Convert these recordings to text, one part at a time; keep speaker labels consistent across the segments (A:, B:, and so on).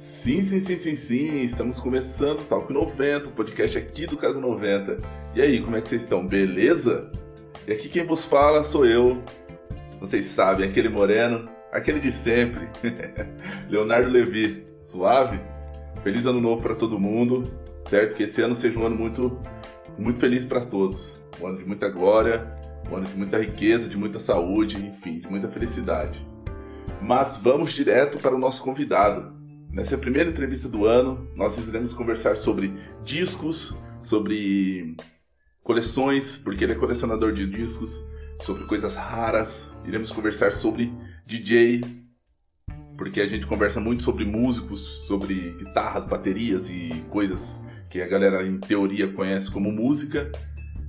A: Sim, sim, sim, sim, sim. Estamos começando o Talk 90, o podcast aqui do Casa 90. E aí, como é que vocês estão? Beleza? E aqui quem vos fala sou eu. Vocês sabem, aquele moreno, aquele de sempre. Leonardo Levi. Suave? Feliz ano novo para todo mundo, certo? Que esse ano seja um ano muito, muito feliz para todos. Um ano de muita glória, um ano de muita riqueza, de muita saúde, enfim, de muita felicidade. Mas vamos direto para o nosso convidado. Nessa primeira entrevista do ano, nós iremos conversar sobre discos, sobre coleções, porque ele é colecionador de discos, sobre coisas raras. Iremos conversar sobre DJ, porque a gente conversa muito sobre músicos, sobre guitarras, baterias e coisas que a galera em teoria conhece como música,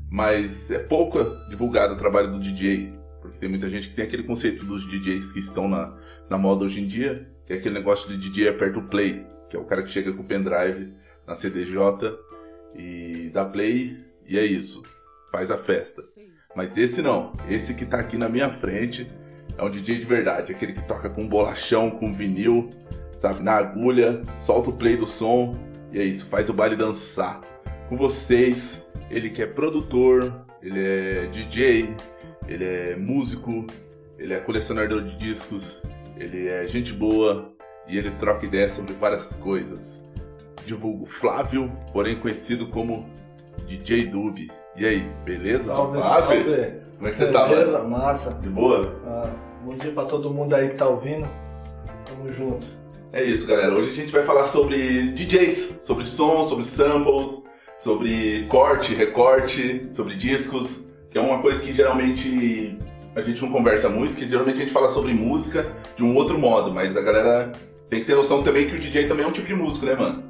A: mas é pouco divulgado o trabalho do DJ, porque tem muita gente que tem aquele conceito dos DJs que estão na, na moda hoje em dia, é aquele negócio de DJ aperta o play, que é o cara que chega com o pendrive na CDJ e dá play e é isso, faz a festa. Mas esse não, esse que tá aqui na minha frente é um DJ de verdade, aquele que toca com bolachão, com vinil, sabe, na agulha, solta o play do som e é isso, faz o baile dançar. Com vocês, ele que é produtor, ele é DJ, ele é músico, ele é colecionador de discos, ele é gente boa e ele troca ideias sobre várias coisas. Divulgo Flávio, porém conhecido como DJ Dub. E aí, beleza?
B: Salve, salve.
A: Como é que você tá,
B: Beleza, massa.
A: De boa?
B: Ah, bom dia pra todo mundo aí que tá ouvindo. Tamo junto.
A: É isso, galera. Hoje a gente vai falar sobre DJs, sobre som, sobre samples, sobre corte, recorte, sobre discos, que é uma coisa que geralmente a gente não conversa muito, que geralmente a gente fala sobre música de um outro modo, mas a galera tem que ter noção também que o DJ também é um tipo de músico, né, mano?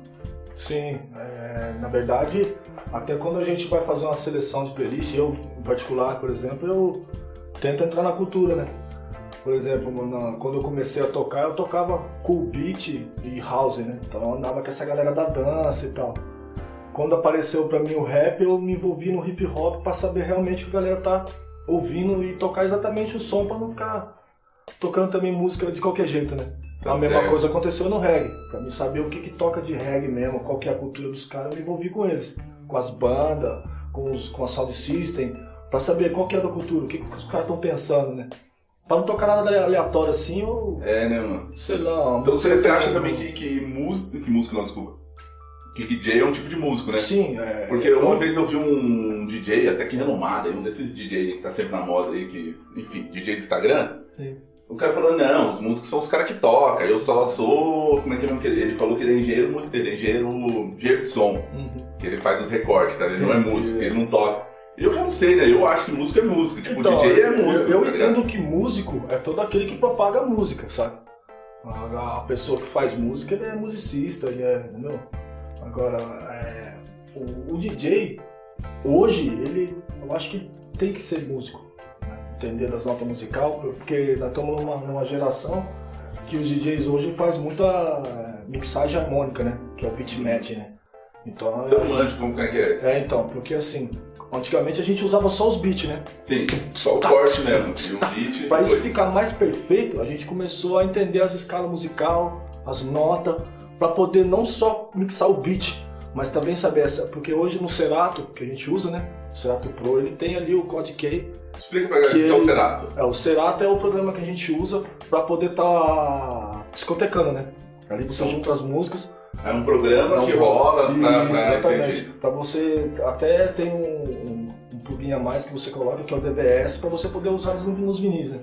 B: Sim, é, na verdade, até quando a gente vai fazer uma seleção de playlist, eu em particular, por exemplo, eu tento entrar na cultura, né? Por exemplo, na- quando eu comecei a tocar, eu tocava cool beat e house, né? Então eu andava com essa galera da dança e tal. Quando apareceu pra mim o rap, eu me envolvi no hip hop pra saber realmente o que a galera tá ouvindo e tocar exatamente o som pra não ficar tocando também música de qualquer jeito, né?
A: Tá
B: a mesma
A: certo.
B: coisa aconteceu no reggae. Pra mim saber o que, que toca de reggae mesmo, qual que é a cultura dos caras, eu me envolvi com eles. Com as bandas, com, os, com a sound system, pra saber qual que é da cultura, o que, que os caras estão pensando, né? Pra não tocar nada aleatório assim, ou
A: É, né, mano?
B: sei lá.
A: Então você acha também que, que música. Que música não, desculpa. Que DJ é um tipo de músico, né?
B: Sim, é.
A: Porque uma vez eu vi um DJ, até que renomado, um desses DJ que tá sempre na moda aí, que, enfim, DJ do Instagram,
B: Sim.
A: o cara falou, não, os músicos são os caras que tocam, eu só sou. Como é que é nome que ele? Ele falou que ele é engenheiro músico, ele é engenheiro, engenheiro de som,
B: Uhum.
A: que ele faz os recortes, tá? Ele não é
B: Entendi.
A: músico, ele não toca. Eu já não sei, né? Eu acho que música é música. Tipo,
B: Então,
A: DJ é
B: eu-
A: músico.
B: Eu,
A: tá ligado?
B: entendo que músico é todo aquele que propaga música, sabe? A, pessoa que faz música, ele é musicista, ele é. Entendeu? Agora, é, o, o DJ, hoje, ele. Eu acho que tem que ser músico. Né? Entender as notas musical, porque nós estamos numa, numa geração que os DJs hoje faz muita é, mixagem harmônica, né? Que é o pitch match, né? Então.
A: Você não manja como é que é?
B: É, então, porque assim, antigamente a gente usava só os beats, né?
A: Sim, só o corte mesmo. E o beat.
B: Para isso ficar mais perfeito, a gente começou a entender as escalas musical, as notas, para poder não só mixar o beat, mas também saber essa, porque hoje no Serato que a gente usa, né? O Serato Pro, ele tem ali o Code Key.
A: Explica pra galera o que é o
B: ele-
A: Serato.
B: É, o Serato é o programa que a gente usa para poder estar discotecando, né? Ali você
A: Então,
B: junta as músicas.
A: É um programa que rola pra, pra
B: exatamente. Pra você até tem um, um, um plugin a mais que você coloca que é o DBS para você poder usar nos, nos vinis, né?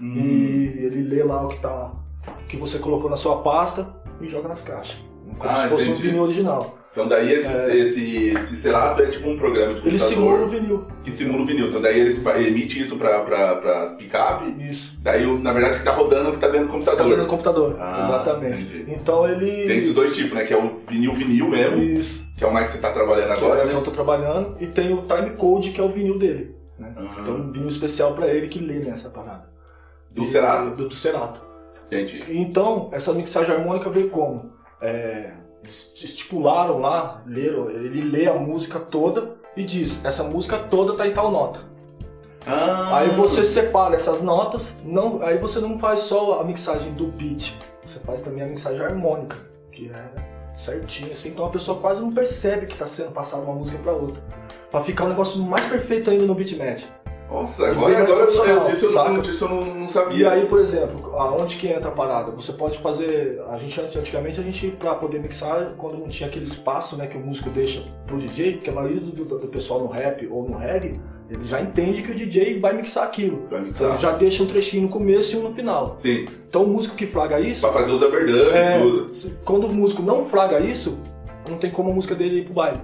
A: Hum.
B: E ele lê lá o que tá o que você colocou na sua pasta e joga nas caixas. Como
A: Ah,
B: se fosse um
A: entendi.
B: vinil original.
A: Então daí esse,
B: É.
A: esse, esse é tipo um programa de
B: Ele
A: computador
B: simula o vinil.
A: que simula o vinil. Então daí eles fa- emite isso pra, pra, pras picape.
B: Isso.
A: Daí, na verdade, o que tá rodando é o que tá dentro do
B: Tá
A: computador.
B: dentro do computador.
A: Ah,
B: Exatamente.
A: entendi.
B: Então ele.
A: Tem esses dois tipos, né? Que é o vinil vinil mesmo,
B: Isso.
A: que é o mais que você tá trabalhando
B: Que
A: agora,
B: é o que
A: né?
B: eu tô trabalhando. E tem o time code, que é o vinil dele. Né?
A: Aham.
B: Então um vinil especial pra ele que lê nessa parada.
A: Do
B: E-
A: Serato.
B: Do, do Serato.
A: Gente,
B: Então, essa mixagem harmônica veio como? É, estipularam lá, leram, ele lê a música toda e diz, essa música toda tá em tal nota.
A: Ah,
B: Aí você separa essas notas, não, aí você não faz só a mixagem do beat, você faz também a mixagem harmônica, que é certinho, assim, então a pessoa quase não percebe que tá sendo passada uma música pra outra. Pra ficar um negócio mais perfeito ainda no beatmatch.
A: Nossa, agora, agora eu, disso, eu não, disso eu não, não sabia.
B: E aí, por exemplo, aonde que entra a parada? Você pode fazer. A gente antigamente a gente, pra poder mixar, quando não tinha aquele espaço né, que o músico deixa pro DJ, porque a maioria do, do, do pessoal no rap ou no reggae, ele já entende que o DJ vai mixar aquilo.
A: Vai mixar. Então
B: ele já deixa um trechinho no começo e um no final.
A: Sim.
B: Então o músico que flaga isso.
A: Pra fazer os overdubs
B: é,
A: e tudo.
B: Quando o músico não flaga isso, não tem como a música dele ir pro baile.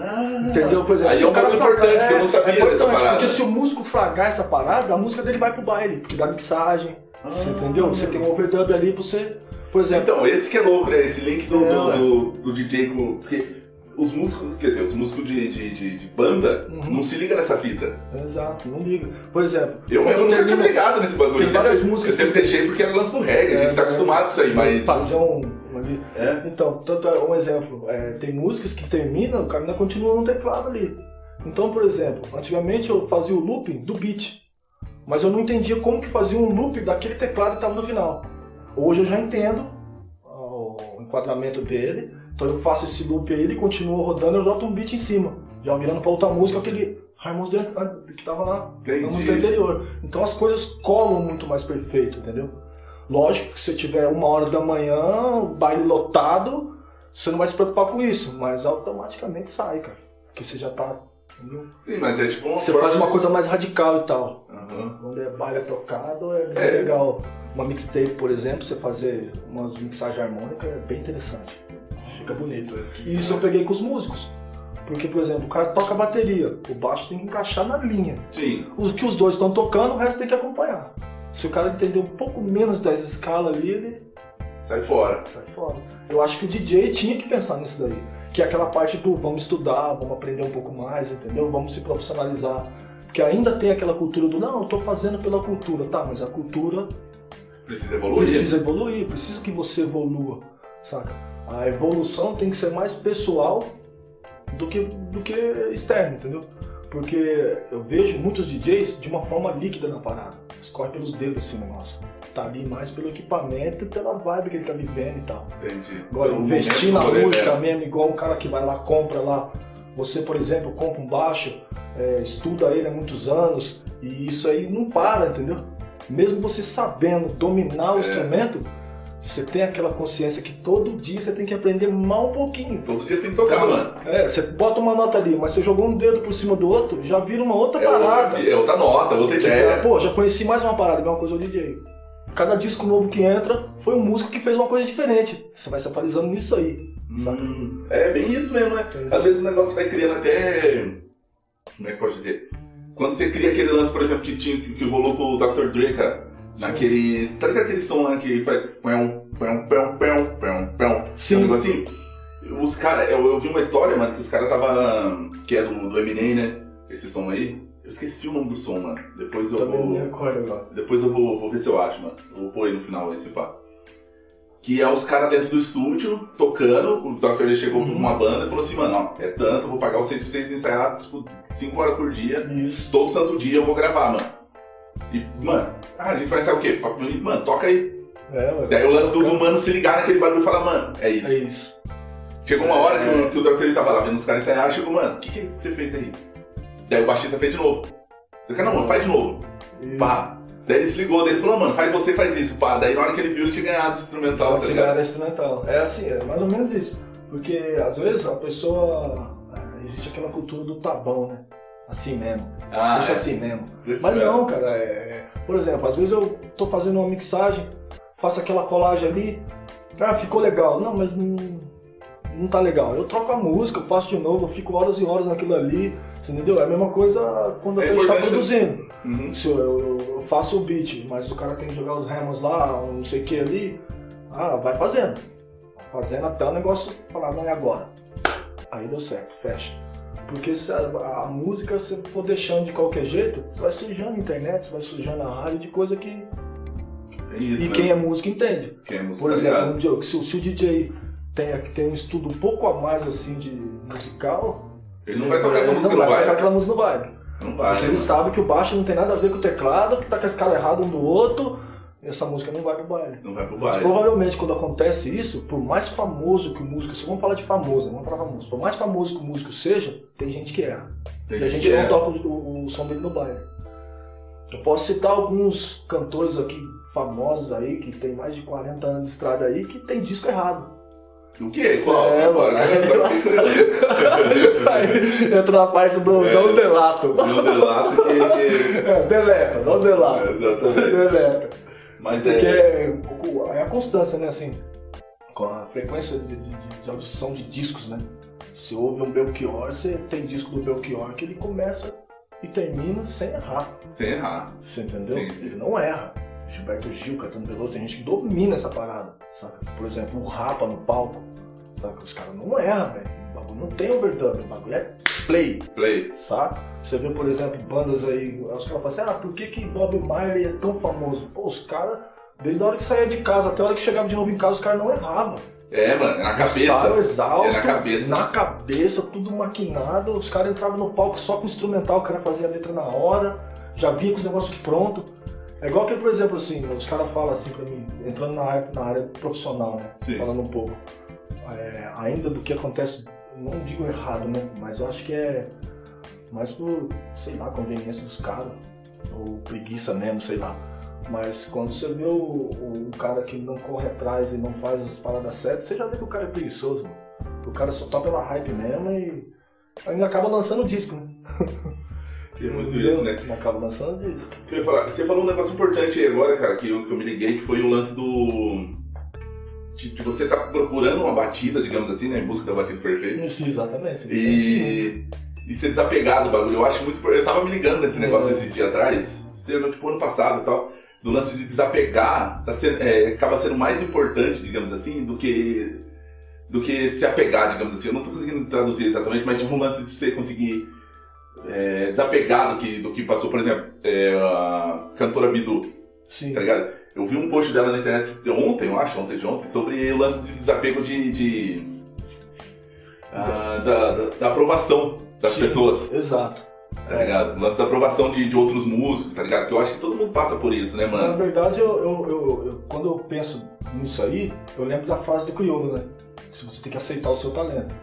A: Ah,
B: Entendeu? Por exemplo,
A: aí é um pouco importante, é, que eu não sabia
B: é importante,
A: parada.
B: Porque se o músico fragar essa parada, a música dele vai pro baile, porque dá mixagem. Ah, você entendeu? Você tem um overdub ali pra você. Por exemplo.
A: Então, esse que é louco, né? Esse link do, é, do, do, do, DJ com. Porque os músicos, quer dizer, os músicos de, de, de, de banda uhum. não se ligam nessa fita.
B: Exato, não liga. Por exemplo.
A: Eu mesmo nunca tinha ligado nesse bagulho.
B: Tem várias músicas.
A: Eu sempre deixei porque era lance do reggae, a gente tá é, acostumado com isso aí, mas.
B: Fazer um ali. É? Então, tanto é um exemplo, é, tem músicas que terminam, o cara continua no teclado ali. Então, por exemplo, antigamente eu fazia o looping do beat, mas eu não entendia como que fazia um loop daquele teclado que estava no final. Hoje eu já entendo o enquadramento dele, então eu faço esse loop aí, ele continua rodando, eu jogo um beat em cima, já virando para outra música, aquele Raimundo que estava lá
A: Entendi.
B: na música anterior. Então as coisas colam muito mais perfeito, entendeu? Lógico que se tiver uma hora da manhã, baile lotado, você não vai se preocupar com isso, mas automaticamente sai, cara. Porque você já tá. Entendeu?
A: Sim, mas é tipo
B: uma Você faz uma coisa mais radical e tal. Uhum. Quando é baile tocado, é bem é. legal. Uma mixtape, por exemplo, você fazer umas mixagens harmônicas é bem interessante. Fica bonito. E isso eu peguei com os músicos. Porque, por exemplo, o cara toca bateria, o baixo tem que encaixar na linha.
A: Sim.
B: O que os dois estão tocando, o resto tem que acompanhar. Se o cara entender um pouco menos das escalas ali, ele.
A: Sai fora.
B: Sai fora. Eu acho que o DJ tinha que pensar nisso daí. Que é aquela parte do vamos estudar, vamos aprender um pouco mais, entendeu? Vamos se profissionalizar. Porque ainda tem aquela cultura do não, eu tô fazendo pela cultura. Tá, mas a cultura.
A: Precisa evoluir.
B: Precisa evoluir, precisa que você evolua, saca? A evolução tem que ser mais pessoal do que, do que externo, entendeu? Porque eu vejo muitos DJs de uma forma líquida na parada. Escorre pelos dedos esse negócio. Tá ali mais pelo equipamento e pela vibe que ele tá vivendo e tal.
A: Entendi.
B: Agora, investir na música mesmo, igual o cara que vai lá, compra lá. Você, por exemplo, compra um baixo, é, estuda ele há muitos anos e isso aí não para, entendeu? Mesmo você sabendo dominar o é. instrumento, você tem aquela consciência que todo dia você tem que aprender mal um pouquinho.
A: Todo dia você tem que tocar, mano.
B: É, você bota uma nota ali, mas você jogou um dedo por cima do outro, já vira uma outra
A: é
B: parada.
A: Outra, é outra nota, outra ideia.
B: pô, já conheci mais uma parada, mesma coisa o DJ. Cada disco novo que entra foi um músico que fez uma coisa diferente. Você vai se atualizando nisso aí.
A: Hum, é bem isso mesmo, né? Entendi. Às vezes o negócio vai criando até. Como é que pode dizer? Quando você cria aquele lance, por exemplo, que, tinha, que rolou com o Dr. Dre, cara Naquele. Tá ligado aquele som lá que faz. Pão, pão, pão, pão, pão, pão.
B: Sim.
A: Um negocinho? Os caras. Eu, eu vi uma história, mano, que os caras tava. Que é do, do Eminem, né? Esse som aí. Eu esqueci o nome do som, mano. Depois eu
B: Também
A: vou.
B: agora.
A: Depois eu vou, vou ver se eu acho, mano. Eu vou pôr aí no final esse pá. Que é os caras dentro do estúdio, tocando. O Dr. Lee chegou uhum. com uma banda e falou assim, mano, ó, é tanto, eu vou pagar vocês pra vocês ensaiar, tipo, 5 horas por dia.
B: Isso.
A: Todo santo dia eu vou gravar, mano. E, mano, ah, a gente vai sair o quê? Mano, toca aí.
B: É,
A: Daí o lance do, do mano se ligar naquele bagulho e falar, mano, é isso.
B: É isso.
A: Chegou uma hora que, o, que o Dr. Ele tava lá vendo os caras ensaiar, chegou, mano, o que, que é isso que você fez aí? Daí o baixista fez de novo. Eu falei, não, mano, faz de novo.
B: Isso.
A: Pá. Daí ele se ligou, daí ele falou, mano, faz você faz isso, pá. Daí na hora que ele viu, ele tinha ganhado o instrumental.
B: Tá tinha ganhado o instrumental. É assim, é mais ou menos isso. Porque às vezes a pessoa. É, existe aquela cultura do tá bom, né? Assim mesmo.
A: Ah,
B: Deixa
A: é.
B: assim mesmo. Mas não, cara, é... por exemplo, às vezes eu tô fazendo uma mixagem, faço aquela colagem ali, ah, ficou legal. Não, mas não, não tá legal. Eu troco a música, eu faço de novo, eu fico horas e horas naquilo ali, você entendeu? É a mesma coisa quando
A: É
B: a gente tá
A: importante.
B: produzindo.
A: Uhum.
B: Se eu, eu- eu faço o beat, mas o cara tem que jogar os remos lá, um não sei o que ali, ah, vai fazendo. Vai fazendo até o negócio falar, não é agora. Aí deu certo, fecha. Porque se a, a música, se você for deixando de qualquer jeito, você vai sujando a internet, você vai sujando a rádio de coisa que.
A: É isso,
B: E
A: né?
B: quem é músico entende.
A: Quem é músico,
B: Por
A: tá
B: exemplo,
A: ligado?
B: um se, o- se o DJ tem, tem um estudo um pouco a mais assim de musical,
A: Ele não vai tocar essa
B: ele
A: música
B: não
A: no
B: vai tocar aquela música no baile.
A: Não vai.
B: Porque ele sabe que o baixo não tem nada a ver com o teclado, que tá com a escala errada um do outro, essa música não vai pro baile.
A: Não vai pro
B: Mas
A: baile.
B: provavelmente quando acontece isso, por mais famoso que o músico, se vamos falar de famoso, né? vamos falar famoso, por mais famoso que o músico seja, tem gente que erra.
A: Tem
B: e a
A: gente
B: não
A: é.
B: toca o, o- o som dele no baile. Eu posso citar alguns cantores aqui famosos aí, que tem mais de 40 anos de estrada aí, que tem disco errado.
A: O quê? Qual?
B: É, mano, é. Aí entra na parte do
A: É.
B: não delato.
A: Não delato que... que-
B: É, deleta, não delato.
A: Exatamente.
B: Deleta.
A: Mas
B: Porque
A: é...
B: é, é a constância, né, assim, com a frequência de, de- de audição de discos, né? Você ouve um Belchior, você tem disco do Belchior que ele começa e termina sem errar.
A: Sem errar.
B: Você entendeu?
A: Sim, sim.
B: Ele não erra. Gilberto Gil, Caetano Veloso, tem gente que domina essa parada, saca? Por exemplo, o Rapa no palco, saca? Os caras não erram, velho. O bagulho não tem overdub, o bagulho é play,
A: Play.
B: saca? Você vê, por exemplo, bandas aí, os caras falam assim, ah, por que que Bob Marley é tão famoso? Pô, os caras, desde a hora que saía de casa até a hora que chegava de novo em casa, os caras não erravam.
A: É, mano, é na cabeça.
B: Ensaio exausto,
A: É na cabeça.
B: na cabeça, tudo maquinado. Os caras entravam no palco só com instrumental, o cara fazia a letra na hora, já vinha com os negócios prontos. É igual que, por exemplo, assim, os caras falam assim pra mim, entrando na área, na área profissional, né?
A: Sim.
B: Falando um pouco. É, ainda do que acontece, não digo errado, né? Mas eu acho que é mais por, sei lá, conveniência dos caras. Ou preguiça mesmo, sei lá. Mas quando você vê o, o cara que não corre atrás e não faz as paradas certas, você já vê que o cara é preguiçoso, mano. O cara só toca pela hype mesmo e ainda acaba lançando disco, né?
A: Tem muito isso, né?
B: Acaba lançando disco.
A: Eu ia falar? Você falou um negócio importante aí agora, cara, que eu, que eu me liguei, que foi o lance do. De, de você tá procurando uma batida, digamos assim, né? Em busca da batida perfeita.
B: Sim, exatamente.
A: E. E ser desapegado do bagulho. Eu acho muito. Eu tava me ligando nesse negócio
B: É.
A: esse dia atrás, tipo ano passado e tal, do lance de desapegar, tá sendo, é, acaba sendo mais importante, digamos assim, do que. do que se apegar, digamos assim. Eu não tô conseguindo traduzir exatamente, mas tipo um lance de você conseguir é, desapegar do que, do que passou, por exemplo, é, a cantora Bidu,
B: Sim.
A: tá ligado? Eu vi um post dela na internet ontem, eu acho, ontem de ontem, sobre o lance de desapego de. de ah, da, da, da aprovação das
B: Sim,
A: pessoas,
B: Exato.
A: tá ligado? O lance da aprovação de, de outros músicos, tá ligado? Que eu acho que todo mundo passa por isso, né,
B: Na
A: mano?
B: verdade, eu, eu- eu- eu- quando eu penso nisso aí, eu lembro da frase do crioulo, né? Você tem que aceitar o seu talento.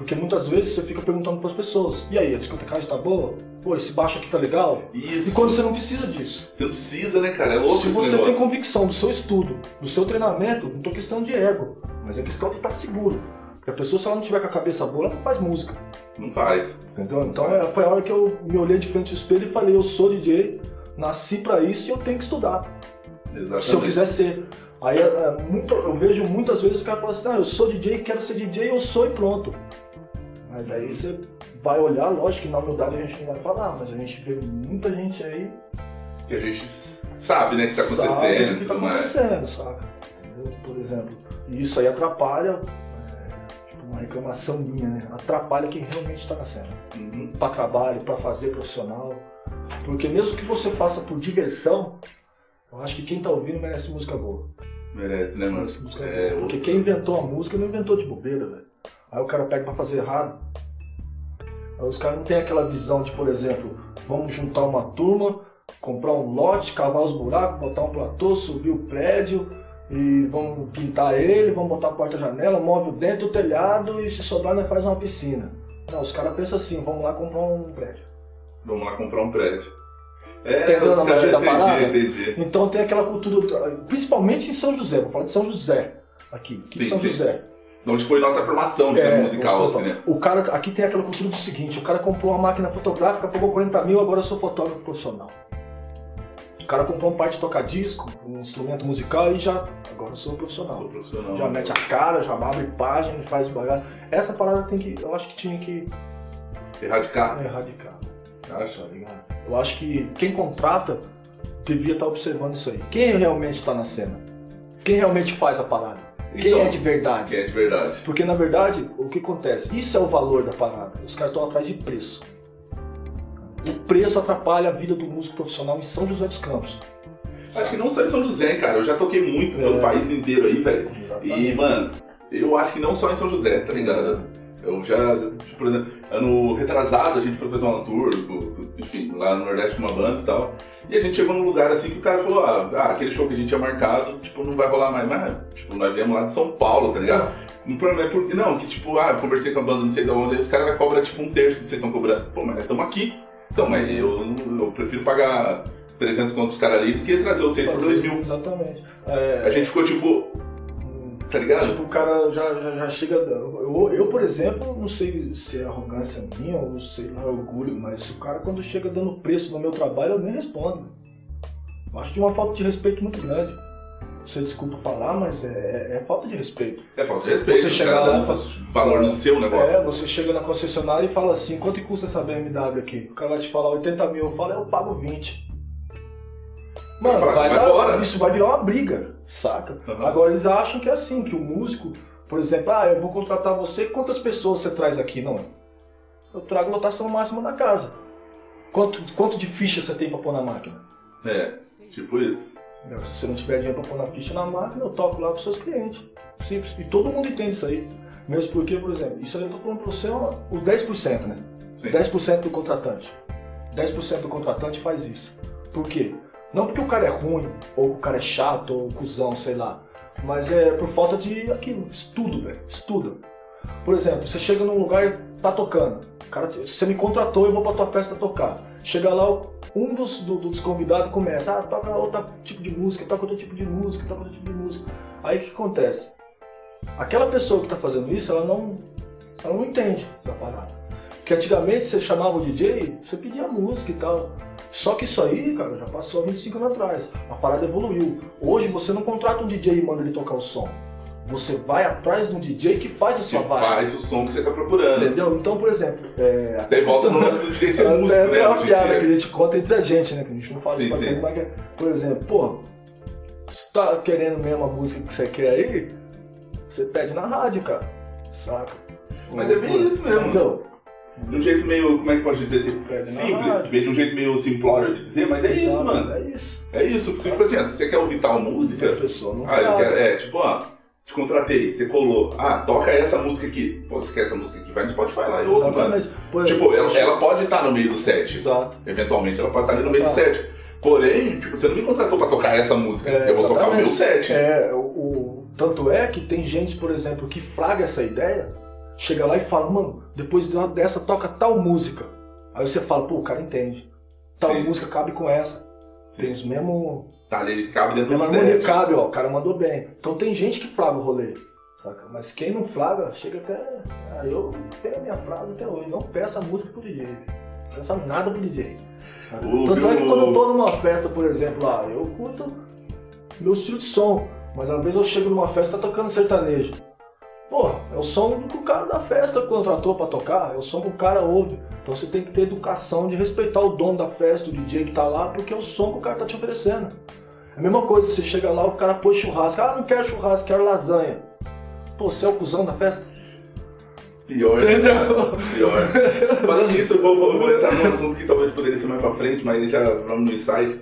B: Porque muitas vezes você fica perguntando para as pessoas: e aí, a discotecagem tá boa? Pô, esse baixo aqui tá legal?
A: Isso.
B: E quando você não precisa disso.
A: Você não precisa, né, cara? É louco
B: Se você
A: negócio.
B: tem convicção do seu estudo, do seu treinamento, não tô questão de ego, mas é questão de estar seguro. Porque a pessoa, se ela não tiver com a cabeça boa, ela não faz música.
A: Não faz.
B: Entendeu? Então é, foi a hora que eu me olhei de frente ao espelho e falei: eu sou DJ, nasci pra isso e eu tenho que estudar.
A: Exatamente.
B: Se eu quiser ser. Aí é, é, muito- eu vejo muitas vezes o cara fala assim: ah, eu sou DJ, quero ser DJ, eu sou e pronto. Mas aí você vai olhar, lógico que na humildade a gente não vai falar, mas a gente vê muita gente aí
A: Que a gente sabe, né, que tá
B: sabe
A: acontecendo
B: o
A: e
B: que tá
A: mais.
B: acontecendo, saca? Entendeu? Por exemplo. E isso aí atrapalha, é, tipo, uma reclamação minha, né? Atrapalha quem realmente tá na cena.
A: Uhum.
B: Pra trabalho, pra fazer profissional. Porque mesmo que você faça por diversão, eu acho que quem tá ouvindo merece música boa.
A: Merece, né, mano?
B: Merece música
A: É,
B: boa. Porque quem inventou a música não inventou de bobeira, velho. Aí o cara pega pra fazer errado. Aí os caras não tem aquela visão de, por exemplo, vamos juntar uma turma, comprar um lote, cavar os buracos, botar um platô, subir o prédio e vamos pintar ele, vamos botar a porta-janela, move o dentro do telhado e se sobrar nós faz uma piscina. Não, os caras pensam assim, vamos lá comprar um prédio.
A: Vamos lá comprar um prédio. É,
B: Entendeu
A: os
B: a
A: caras
B: magia da
A: entendi,
B: parada?
A: entendi.
B: Então tem aquela cultura, principalmente em São José, vou falar de São José aqui,
A: Sim,
B: São
A: sim.
B: José.
A: Onde foi nossa formação de
B: É,
A: musical, assim, né?
B: O cara, aqui tem aquela cultura do seguinte, o cara comprou uma máquina fotográfica, pagou 40 mil, agora eu sou fotógrafo profissional. O cara comprou um par de toca-disco, um instrumento musical e já, agora eu sou profissional.
A: Sou profissional.
B: Já mete a cara, já abre página faz bagulho. Essa parada tem que, eu acho que tinha que
A: Erradicar.
B: erradicar.
A: Acha?
B: Tá ligado? Eu acho que quem contrata devia estar observando isso aí. Quem realmente está na cena? Quem realmente faz a parada? Quem
A: Então,
B: é de verdade?
A: Quem é de verdade.
B: Porque na verdade, o que acontece? Isso é o valor da parada. Os caras estão atrás de preço. O preço atrapalha a vida do músico profissional em São José dos Campos.
A: Acho que não só em São José, cara. Eu já toquei muito
B: É.
A: pelo país inteiro aí, velho. E, mano, eu acho que não só em São José, tá ligado? Eu já, tipo, por exemplo, ano retrasado a gente foi fazer uma tour, enfim, lá no Nordeste com uma banda e tal. E a gente chegou num lugar assim que o cara falou, ah, ah, aquele show que a gente tinha marcado, tipo, não vai rolar mais. Mas, tipo, nós viemos lá de São Paulo, tá ligado? Não problema é porque, não, que tipo, ah, eu conversei com a banda não sei de onde, aí os caras cobram tipo um terço do que vocês estão cobrando. Pô, mas estamos aqui. Então, mas eu, eu prefiro pagar 300 contos pros caras ali do que trazer vocês por 2 mil.
B: Exatamente. É,
A: A gente ficou tipo, tá ligado?
B: Tipo, o cara já, já, já chega. Eu, eu, por exemplo, não sei se é arrogância minha ou sei lá, orgulho, mas o cara quando chega dando preço no meu trabalho, eu nem respondo. Eu acho de uma falta de respeito muito grande. Você desculpa falar, mas é, é- é falta de respeito.
A: É falta de respeito.
B: Você
A: cara
B: lá
A: valor no seu negócio.
B: É, você chega na concessionária e fala assim, quanto custa essa BMW aqui? O cara vai te falar 80 mil, eu falo, eu pago 20. Mano,
A: Vai-
B: vai dar- isso vai virar uma briga, saca?
A: Uhum.
B: Agora eles acham que é assim, que o músico, por exemplo, ah, eu vou contratar você, quantas pessoas você traz aqui? Não. Eu trago lotação máxima da casa. Quanto, quanto de ficha você tem pra pôr na máquina?
A: É, tipo isso.
B: Se você não tiver dinheiro pra pôr na ficha na máquina, eu toco lá pros seus clientes. Simples. E todo mundo entende isso aí. Mesmo porque, por exemplo, isso aí eu tô falando pra você, ó, o 10%, né?
A: Sim.
B: 10% do contratante. 10% do contratante faz isso. Por quê? Não porque o cara é ruim, ou o cara é chato, ou cuzão, sei lá. Mas é por falta de aquilo, estudo, velho. Estuda. Por exemplo, você chega num lugar e tá tocando. Cara, você me contratou, eu vou pra tua festa tocar. Chega lá, um dos, do- dos convidados começa, ah, toca outro tipo de música, toca outro tipo de música, toca outro tipo de música. Aí o que acontece? Aquela pessoa que tá fazendo isso, ela não, ela não entende da parada. Porque antigamente você chamava o DJ, você pedia música e tal. Só que isso aí, cara, já passou há 25 anos atrás. A parada evoluiu. Hoje você não contrata um DJ e manda ele tocar o som. Você vai atrás de um DJ que faz a
A: Que
B: sua vibe.
A: faz o som que você tá procurando.
B: Entendeu? Então, por exemplo, é,
A: Daí volta no lance do DJ ser músico,
B: é,
A: né?
B: É uma piada que a gente conta entre a gente, né? Que a gente não fala
A: Sim,
B: isso pra todo, mas que, por exemplo, pô, se tá querendo mesmo a música que você quer aí, você pede na rádio, cara. Saca?
A: Mas é bem isso mesmo.
B: Entendeu?
A: De um jeito meio, como é que pode dizer assim? Simples,
B: rádio.
A: de um jeito meio simplório de dizer, mas é isso,
B: Exato,
A: mano.
B: É isso.
A: É isso, porque tipo assim, se você quer ouvir tal música,
B: A pessoa não
A: ah, quero, é, tipo, ó, te contratei, você colou, ah, toca essa música aqui. Pô, você quer essa música aqui? Vai no Spotify lá e ouve, mano.
B: Por
A: Tipo, ela, ela pode estar no meio do set.
B: Exato.
A: Eventualmente ela pode estar ali no meio do
B: Tá.
A: set. Porém, tipo, você não me contratou pra tocar essa música.
B: É,
A: eu vou tocar o meu set.
B: É, o, o- tanto é que tem gente, por exemplo, que fraga essa ideia, chega lá e fala, mano, depois de- dessa toca tal música. Aí você fala, pô, o cara entende. Tal
A: Sim.
B: música cabe com essa.
A: Sim.
B: Tem os mesmos.
A: Tá ali, cabe dentro do
B: harmonia cabe, ó, o cara mandou bem. Então tem gente que fraga o rolê. Saca? Mas quem não fraga, chega até. Ah, eu tenho a minha frase até hoje, não peça música pro DJ. Não peça nada pro DJ.
A: Ô,
B: Tanto é que
A: viu?
B: quando eu tô numa festa, por exemplo, lá, eu curto meu estilo de som. Mas às vezes eu chego numa festa tá tocando sertanejo. Pô, é o som que o cara da festa contratou pra tocar, é o som que o cara ouve. Então você tem que ter educação de respeitar o dono da festa, o DJ que tá lá, porque é o som que o cara tá te oferecendo. É a mesma coisa, você chega lá, o cara põe churrasco, ah, não quero churrasco, quero lasanha. Pô, você é o cuzão da festa?
A: Pior.
B: Entendeu?
A: Pior. Falando nisso, eu vou, vou- vou entrar num assunto que talvez poderia ser mais pra frente, mas já vamos no insight,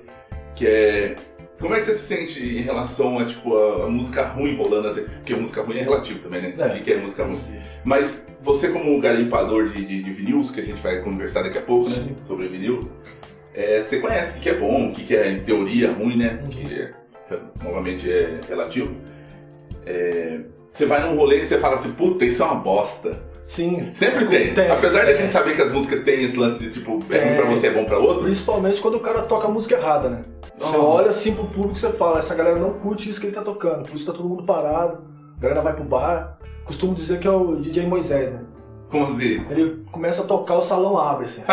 A: que é como é que você se sente em relação a tipo a, a música ruim rolando assim? Porque música ruim é relativo também, né?
B: É.
A: O que é música ruim? Mas você como garimpador de, de, de vinis, que a gente vai conversar daqui a pouco, né? Sobre vinil, é, você conhece o que que é bom, o que que é em teoria ruim, né?
B: Uhum.
A: Que é, novamente é relativo. É, você vai num rolê e você fala assim, puta, isso é uma bosta.
B: Sim.
A: Sempre tem.
B: Tem,
A: Apesar de a
B: tem.
A: gente saber que as músicas têm esse lance de tipo, é ruim
B: Tem.
A: pra você, é bom pra outro.
B: Principalmente quando o cara toca a música errada, né? Você
A: Nossa.
B: olha assim pro público e você fala, essa galera não curte isso que ele tá tocando, por isso tá todo mundo parado, a galera vai pro bar. Costumo dizer que é o DJ Moisés, né?
A: Como assim?
B: Ele começa a tocar, o salão abre, assim.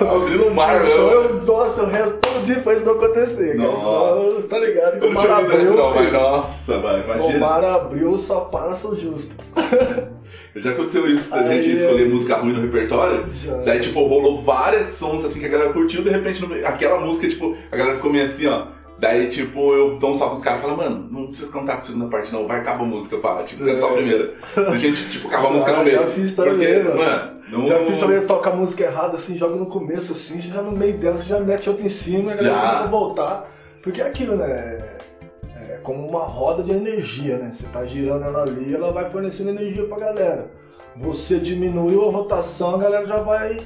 A: Abrindo o mar,
B: Então
A: meu.
B: eu, nossa, eu rezo todo dia pra isso não acontecer, cara.
A: Nossa.
B: tá ligado?
A: Eu
B: o
A: não
B: mar abriu,
A: não, mas nossa, mano,
B: o
A: imagina.
B: mar abriu, só para sou justo.
A: Já aconteceu isso, da gente escolher música ruim no repertório.
B: Já.
A: Daí, tipo, rolou várias sons assim que a galera curtiu, de repente, aquela música, tipo, a galera ficou meio assim, ó. Daí, tipo, eu dou um salve pros caras e falo, mano, não precisa cantar a segunda parte, não, vai acabar a música, pá. Tipo, canta só a primeira. A gente, tipo, acaba a música no meio.
B: já fiz também,
A: Porque,
B: mano.
A: mano, não...
B: Já fiz também, toca a música errada, assim, joga no começo, assim, já no meio dela, você já mete outra em cima, e a galera
A: Já.
B: começa a voltar. Porque é aquilo, né? É como uma roda de energia, né? Você tá girando ela ali, ela vai fornecendo energia pra galera. você diminuiu a rotação, a galera já vai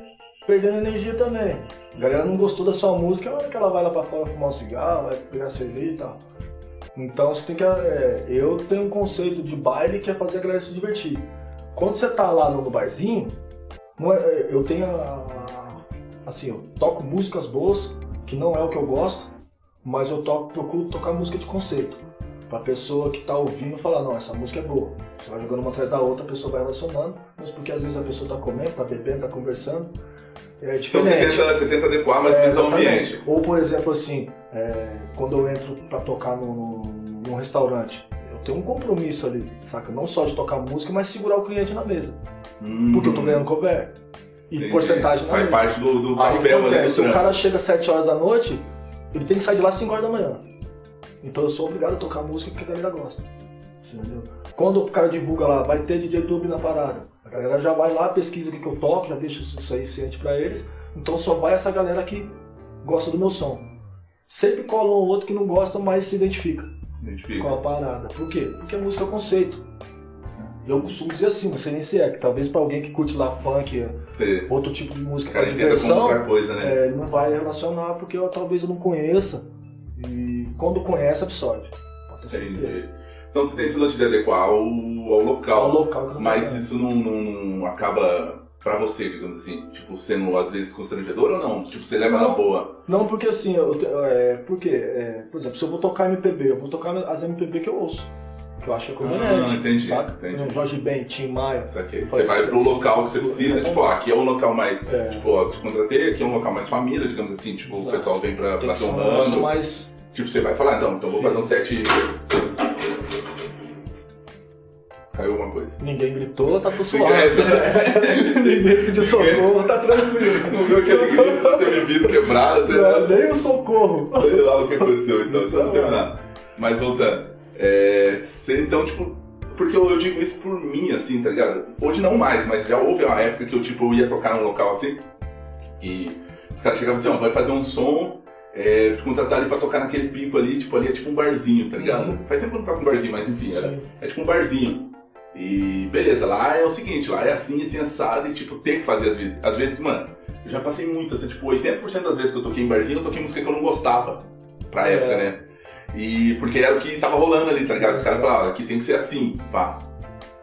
B: perdendo energia também. A galera não gostou da sua música, é hora que ela vai lá pra fora fumar um cigarro, vai pegar cerveja e tal. Então você tem que. É, eu tenho um conceito de baile que é fazer a galera se divertir. Quando você tá lá no barzinho, é, eu tenho a, assim, eu toco músicas boas, que não é o que eu gosto, mas eu toco, procuro tocar música de conceito. Pra pessoa que tá ouvindo falar, não, essa música é boa. Você vai jogando uma atrás da outra, a pessoa vai relacionando, mas porque às vezes a pessoa tá comendo, tá bebendo, tá conversando. É
A: então você tenta, você tenta adequar mais ou menos ao ambiente.
B: Ou, por exemplo, assim, é, quando eu entro pra tocar no, num restaurante, eu tenho um compromisso ali, saca? Não só de tocar música, mas segurar o cliente na mesa. Hum. Porque eu tô ganhando cover. E Entendi. porcentagem na
A: Faz
B: mesa.
A: parte do, do papel.
B: Se o cara chega às 7 horas da noite, ele tem que sair de lá às 5 horas da manhã. Então eu sou obrigado a tocar música que a galera gosta. Entendeu? Quando o cara divulga lá, vai ter DJ Tube na parada. A galera já vai lá, pesquisa o que, que eu toco, já deixa isso aí ciente pra eles. Então só vai essa galera que gosta do meu som. Sempre cola um ou outro que não gosta, mas se identifica,
A: se identifica.
B: com a parada. Por quê? Porque a música é conceito. Eu costumo dizer assim, não sei nem se é, que talvez para alguém que curte lá funk, Sim. outro tipo de música para diversão,
A: coisa, né?
B: é, ele não vai relacionar porque eu, talvez eu não conheça. E quando conhece, absorve. Pode ter certeza.
A: Então você tem esse lance de adequar ao, ao local.
B: Ao local
A: mas isso não, não, não, acaba pra você, digamos assim, tipo, sendo às vezes constrangedor ou não? Tipo, você leva
B: não,
A: na boa?
B: Não, porque assim, eu, é, porque, é, por exemplo, se eu vou tocar MPB, eu vou tocar as MPB que eu ouço. Que eu acho conveniente. Ah,
A: entendi,
B: saca?
A: entendi.
B: Jorge Ben, Tim Maia.
A: Você vai pro local que você precisa, é, tipo, ó, aqui é um local mais. É. Tipo, ó, te contratei, aqui é um local mais família, digamos assim, tipo, Exato. o pessoal vem pra, ter um ramo.
B: mais.
A: Tipo, você vai falar, então, então vou fazer um set Caiu alguma coisa.
B: Ninguém gritou, tá tudo suave. Ninguém pediu socorro, tá tranquilo.
A: Não viu aquele grito, teve vidro quebrado.
B: Tá não, nem o socorro.
A: Sei lá o que aconteceu, então, só não teve nada. Mas voltando. É, então, tipo, porque eu, eu, digo isso por mim, assim, tá ligado? Hoje não mais, mas já houve uma época que eu, tipo, eu ia tocar num local assim e os caras chegavam assim, ó, vai fazer um som, é, te contratar ali pra tocar naquele pico ali, tipo, ali é tipo um barzinho, tá ligado? Uhum. Faz tempo que eu não toco um barzinho, mas enfim, era, é tipo um barzinho. E beleza, lá é o seguinte, lá é assim, assim, assado e tipo, tem que fazer às vezes. Às vezes, mano, eu já passei muito, assim, tipo, 80% das vezes que eu toquei em barzinho, eu toquei música que eu não gostava pra é. época, né? E porque era o que tava rolando ali, tá ligado? Os caras falavam, aqui tem que ser assim, pá.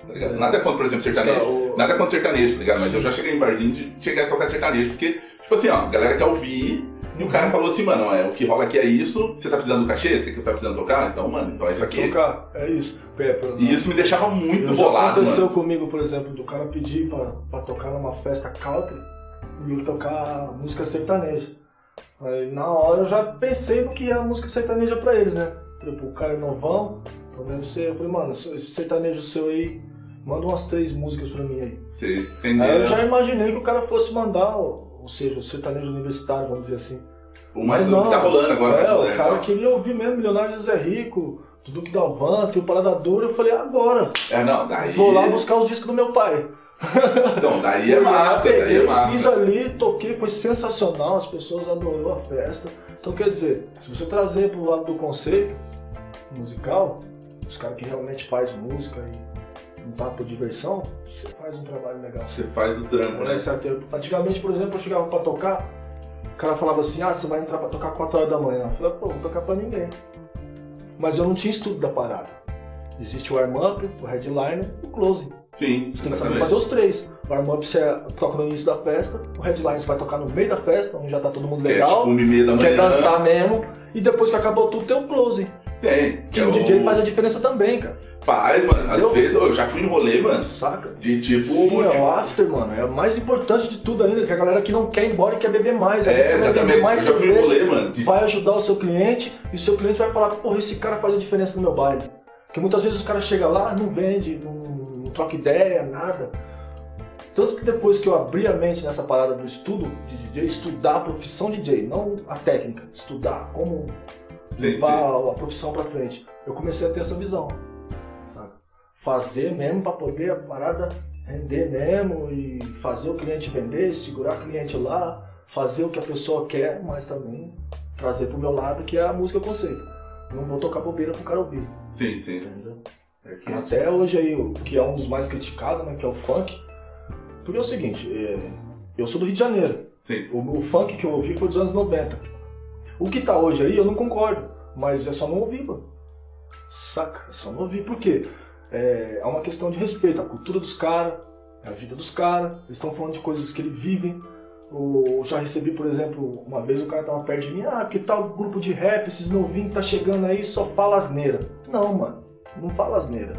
A: Tá ligado? É. Nada contra, por exemplo, sertanejo. Nada contra sertanejo, tá ligado? Mas eu já cheguei em barzinho de chegar a tocar sertanejo, porque, tipo assim, ó, a galera quer ouvir e o cara falou assim, mano, é, o que rola aqui é isso, você tá precisando do cachê? Você tá precisando tocar? Então, mano, então é isso aqui.
B: Tocar, é isso.
A: e isso me deixava muito bolado,
B: aconteceu
A: mano.
B: comigo, por exemplo, do cara pedir pra, pra tocar numa festa country e eu tocar música sertaneja. Aí na hora eu já pensei no que é a música sertaneja pra eles, né? Tipo, o cara é novão, problema você. Eu falei, mano, esse sertanejo seu aí, manda umas três músicas pra mim aí.
A: Você entendeu?
B: Aí eu já imaginei que o cara fosse mandar, ou seja, o sertanejo universitário, vamos dizer assim.
A: O mais Mas não, que tá rolando agora.
B: É,
A: né?
B: o cara agora. queria ouvir mesmo Milionário José Rico, tudo que dá o van, tem o Parada Dura, eu falei, agora.
A: É, não, daí...
B: Vou lá buscar os discos do meu pai.
A: Não, daí é massa, daí é massa.
B: Fiz ali, toquei, foi sensacional, as pessoas adoraram a festa. Então quer dizer, se você trazer pro lado do conceito musical, os caras que realmente faz música e um papo de diversão, você faz um trabalho legal.
A: Você faz o trampo, né?
B: É Antigamente, por exemplo, eu chegava pra tocar, o cara falava assim, ah, você vai entrar pra tocar 4 horas da manhã. Eu falei, pô, vou tocar pra ninguém. Mas eu não tinha estudo da parada. Existe o warm-up, o headliner e o closing.
A: Sim,
B: você tem que saber fazer os três. O warm-up você toca no início da festa, o headliner você vai tocar no meio da festa, onde já tá todo mundo legal.
A: É, tipo, da
B: manhã. Quer dançar mesmo. E depois que acabou tudo, tem o closing.
A: Tem.
B: Que o DJ faz a diferença também, cara.
A: Faz, mano. Às vezes, eu já fui no rolê, mano.
B: Saca?
A: De tipo.
B: Sim, é o after, mano. É o mais importante de tudo ainda, que a galera que não quer ir embora e quer beber mais.
A: É, você exatamente. Vai beber mais eu já fui no rolê, mano. De...
B: Vai ajudar o seu cliente e o seu cliente vai falar, porra, esse cara faz a diferença no meu baile. Porque muitas vezes os caras chegam lá, não vende, não, não troca ideia, nada. Tanto que depois que eu abri a mente nessa parada do estudo de DJ, estudar a profissão DJ, não a técnica, estudar como sim, levar sim. a profissão pra frente, eu comecei a ter essa visão. Sabe? Fazer mesmo pra poder a parada render mesmo e fazer o cliente vender, segurar o cliente lá, fazer o que a pessoa quer, mas também trazer pro meu lado que é a música conceito. Não vou tocar bobeira pro cara ouvir.
A: Sim, sim. Entendeu? É.
B: Até hoje aí, o que é um dos mais criticados, né? Que é o funk. Porque é o seguinte, é, eu sou do Rio de Janeiro. O, o funk que eu ouvi foi dos anos 90. O que tá hoje aí, eu não concordo. Mas é só não ouvir, mano. Saca? É só não ouvir. Por quê? É, é uma questão de respeito. A cultura dos caras, a vida dos caras. Eles estão falando de coisas que eles vivem. Eu já recebi, por exemplo, uma vez o cara tava perto de mim. Ah, que tal grupo de rap, esses novinhos tá chegando aí só fala asneira. Não, mano. Não fala asneira.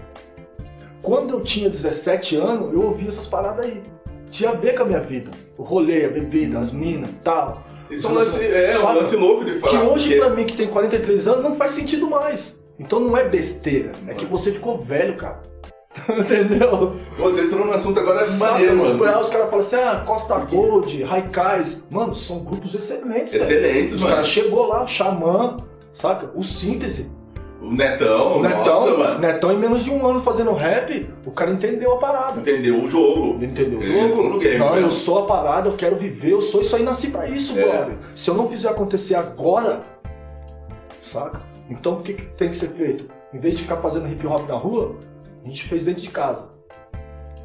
B: Quando eu tinha 17 anos, eu ouvia essas paradas aí. Tinha a ver com a minha vida. O rolê, a bebida, as minas tal.
A: Isso é um lance, é, um lance louco de falar.
B: Que hoje,
A: porque-
B: pra mim, que tem 43 anos, não faz sentido mais. Então não é besteira. É que você ficou velho, cara. Entendeu?
A: Você entrou no assunto agora
B: Saca,
A: maneiro,
B: mano? Aí os caras falam assim, ah, Costa Gold, Raikais. Mano, são grupos excelentes, velho.
A: Excelentes,
B: Os
A: mano.
B: caras chegou lá, Xamã, saca? O Síntese.
A: O Netão,
B: O Netão,
A: nossa, mano.
B: Netão, em menos de um ano fazendo rap, o cara entendeu a parada.
A: Entendeu o jogo.
B: Ele entendeu o
A: Ele
B: jogo?
A: no game,
B: não,
A: velho.
B: eu sou a parada, eu quero viver, eu sou isso aí, nasci pra isso,
A: É.
B: brother. Se eu não fizer acontecer agora, saca? Então o que, que tem que ser feito? Em vez de ficar fazendo hip hop na rua, a gente fez dentro de casa.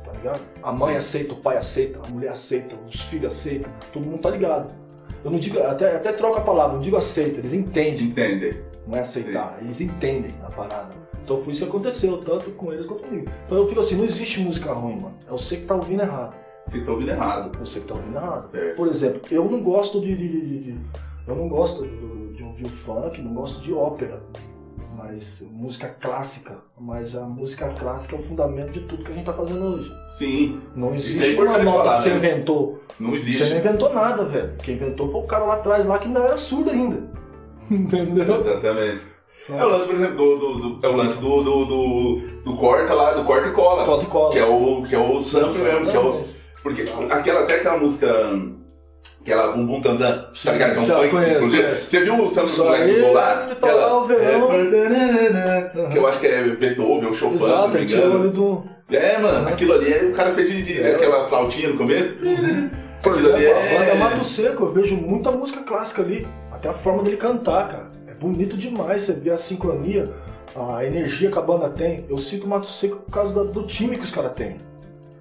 B: Tá ligado? A mãe aceita, o pai aceita, a mulher aceita, os filhos aceitam, todo mundo tá ligado. Eu não digo, até, até troco a palavra, não digo aceita, eles entendem.
A: Entende?
B: Não é aceitar, eles entendem a parada. Então foi isso que aconteceu, tanto com eles quanto comigo. Então eu fico assim, não existe música ruim, mano. É você que tá ouvindo errado.
A: Você tá ouvindo errado.
B: Você que tá ouvindo errado.
A: Certo.
B: Por exemplo, eu não gosto de. de- de- de- eu não gosto de, ouvir funk, não gosto de ópera. Mas música clássica. Mas a música clássica é o fundamento de tudo que a gente tá fazendo hoje.
A: Sim.
B: Não existe
A: é importante
B: uma nota
A: falar,
B: que você
A: né?
B: inventou.
A: Não
B: Você
A: existe.
B: não inventou nada, velho. Quem inventou foi o cara lá atrás lá que ainda era surdo ainda. Entendeu?
A: Exatamente. É o lance, por exemplo, do, do- do- é o lance do, do, do, do corta lá, do corta e cola.
B: Corta e cola.
A: Que é o, que é o sample mesmo, que é o. Porque tipo, aquela, até aquela música. Aquela Bum Bum Tandan, tá ligado? Que é um
B: Já
A: funk.
B: conheço, conheço.
A: Você viu o sample do moleque do Solar?
B: tá lá o verão.
A: é, que eu acho que é Beethoven ou Chopin, se não
B: Exato,
A: me engano.
B: do.
A: É, mano, aquilo ali é, o cara fez de, de-
B: É.
A: aquela flautinha no começo.
B: Por
A: Aquilo ali
B: exemplo,
A: é-
B: banda Mato Seco, eu vejo muita música clássica ali. Até a forma dele cantar, cara. É bonito demais você ver a sincronia, a energia que a banda tem. Eu sinto o Mato Seco por causa do time que os caras têm.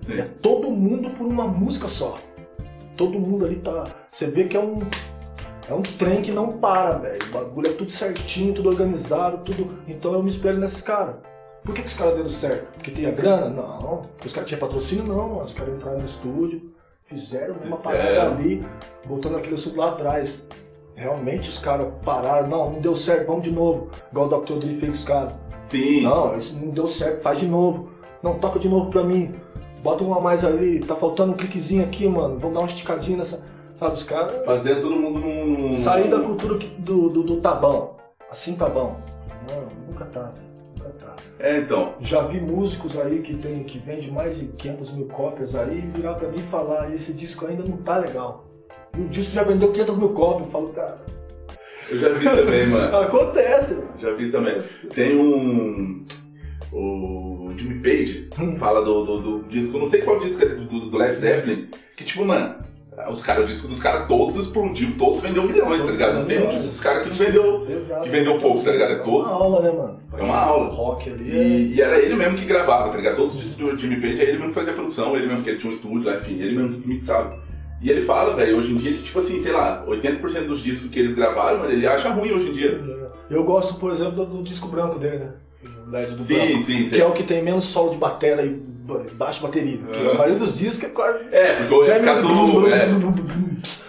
A: Sim.
B: É todo mundo por uma música só. Todo mundo ali tá. Você vê que é um. É um trem que não para, velho. O bagulho é tudo certinho, tudo organizado, tudo. Então eu me espelho nesses caras. Por que, que os caras deram certo? Porque tinha grana? Não. Porque os caras tinham patrocínio? Não, mano. Os caras entraram no estúdio, fizeram uma parada ali, voltando aquele assunto lá atrás. Realmente os caras pararam, não, não deu certo, vamos de novo. Igual o Dr. Dre fez com os caras.
A: Sim.
B: Não, isso não deu certo, faz de novo. Não, toca de novo pra mim. Bota uma mais ali, tá faltando um cliquezinho aqui, mano. Vamos dar uma esticadinha nessa. Sabe, os caras.
A: Fazendo todo mundo num.
B: Sair da cultura do, do, do bom. Assim tá bom. Não, nunca tá, velho. Nunca tá.
A: É, então.
B: Já vi músicos aí que tem que vende mais de 500 mil cópias aí virar pra mim e falar: esse disco ainda não tá legal. E o disco já vendeu 500 mil cópias. Eu falo, cara,
A: Eu já vi também, mano.
B: acontece, mano.
A: Já vi também. Tem um. O Jimmy Page fala do, do, do disco, não sei qual disco é do, do, Led Zeppelin, que tipo, mano, os caras, o disco dos caras todos explodiu, todos vendeu milhões, tá ligado? Não tem um disco dos caras que não vendeu.
B: Exato.
A: Que vendeu pouco, tá ligado? É todos.
B: uma aula, né, mano?
A: É uma aula.
B: Rock ali é.
A: E, e era ele mesmo que gravava, tá ligado? Todos os discos do Jimmy Page, é ele mesmo que fazia a produção, ele mesmo que ele tinha um estúdio lá, enfim, ele mesmo que mixava. E ele fala, velho, hoje em dia que, tipo assim, sei lá, 80% dos discos que eles gravaram, mano, ele acha ruim hoje em dia.
B: Eu gosto, por exemplo, do, do disco branco dele, né? O LED do
A: Sim,
B: branco.
A: sim, sim.
B: Que é o que tem menos solo de bateria e ba- baixo bateria. Porque
A: Aham.
B: a maioria dos discos é quase.
A: É, porque é causa do. É,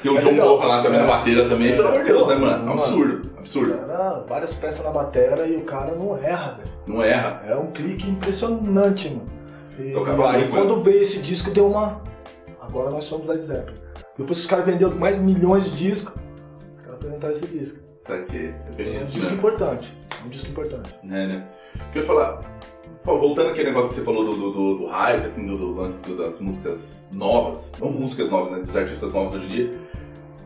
A: tem o
B: É
A: John. Bonham lá também
B: É.
A: na bateira também,
B: É.
A: pelo amor de Deus, né, mano?
B: Mano.
A: Absurdo, absurdo.
B: Cara, várias peças na bateria e o cara não erra, velho.
A: Não erra.
B: É um clique impressionante, mano. E,
A: Tocava
B: aí quando veio esse disco deu uma. Agora nós somos Led Zeppelin. Depois os caras venderam mais milhões de discos, os caras apresentaram esse disco.
A: Isso aqui é bem
B: É um
A: isso,
B: disco
A: né?
B: importante. É um disco importante.
A: É, né? O que eu ia falar, voltando aquele negócio que você falou do, do, do, do hype, assim, do, lance das músicas novas, não músicas novas, né, dos artistas novos hoje em dia.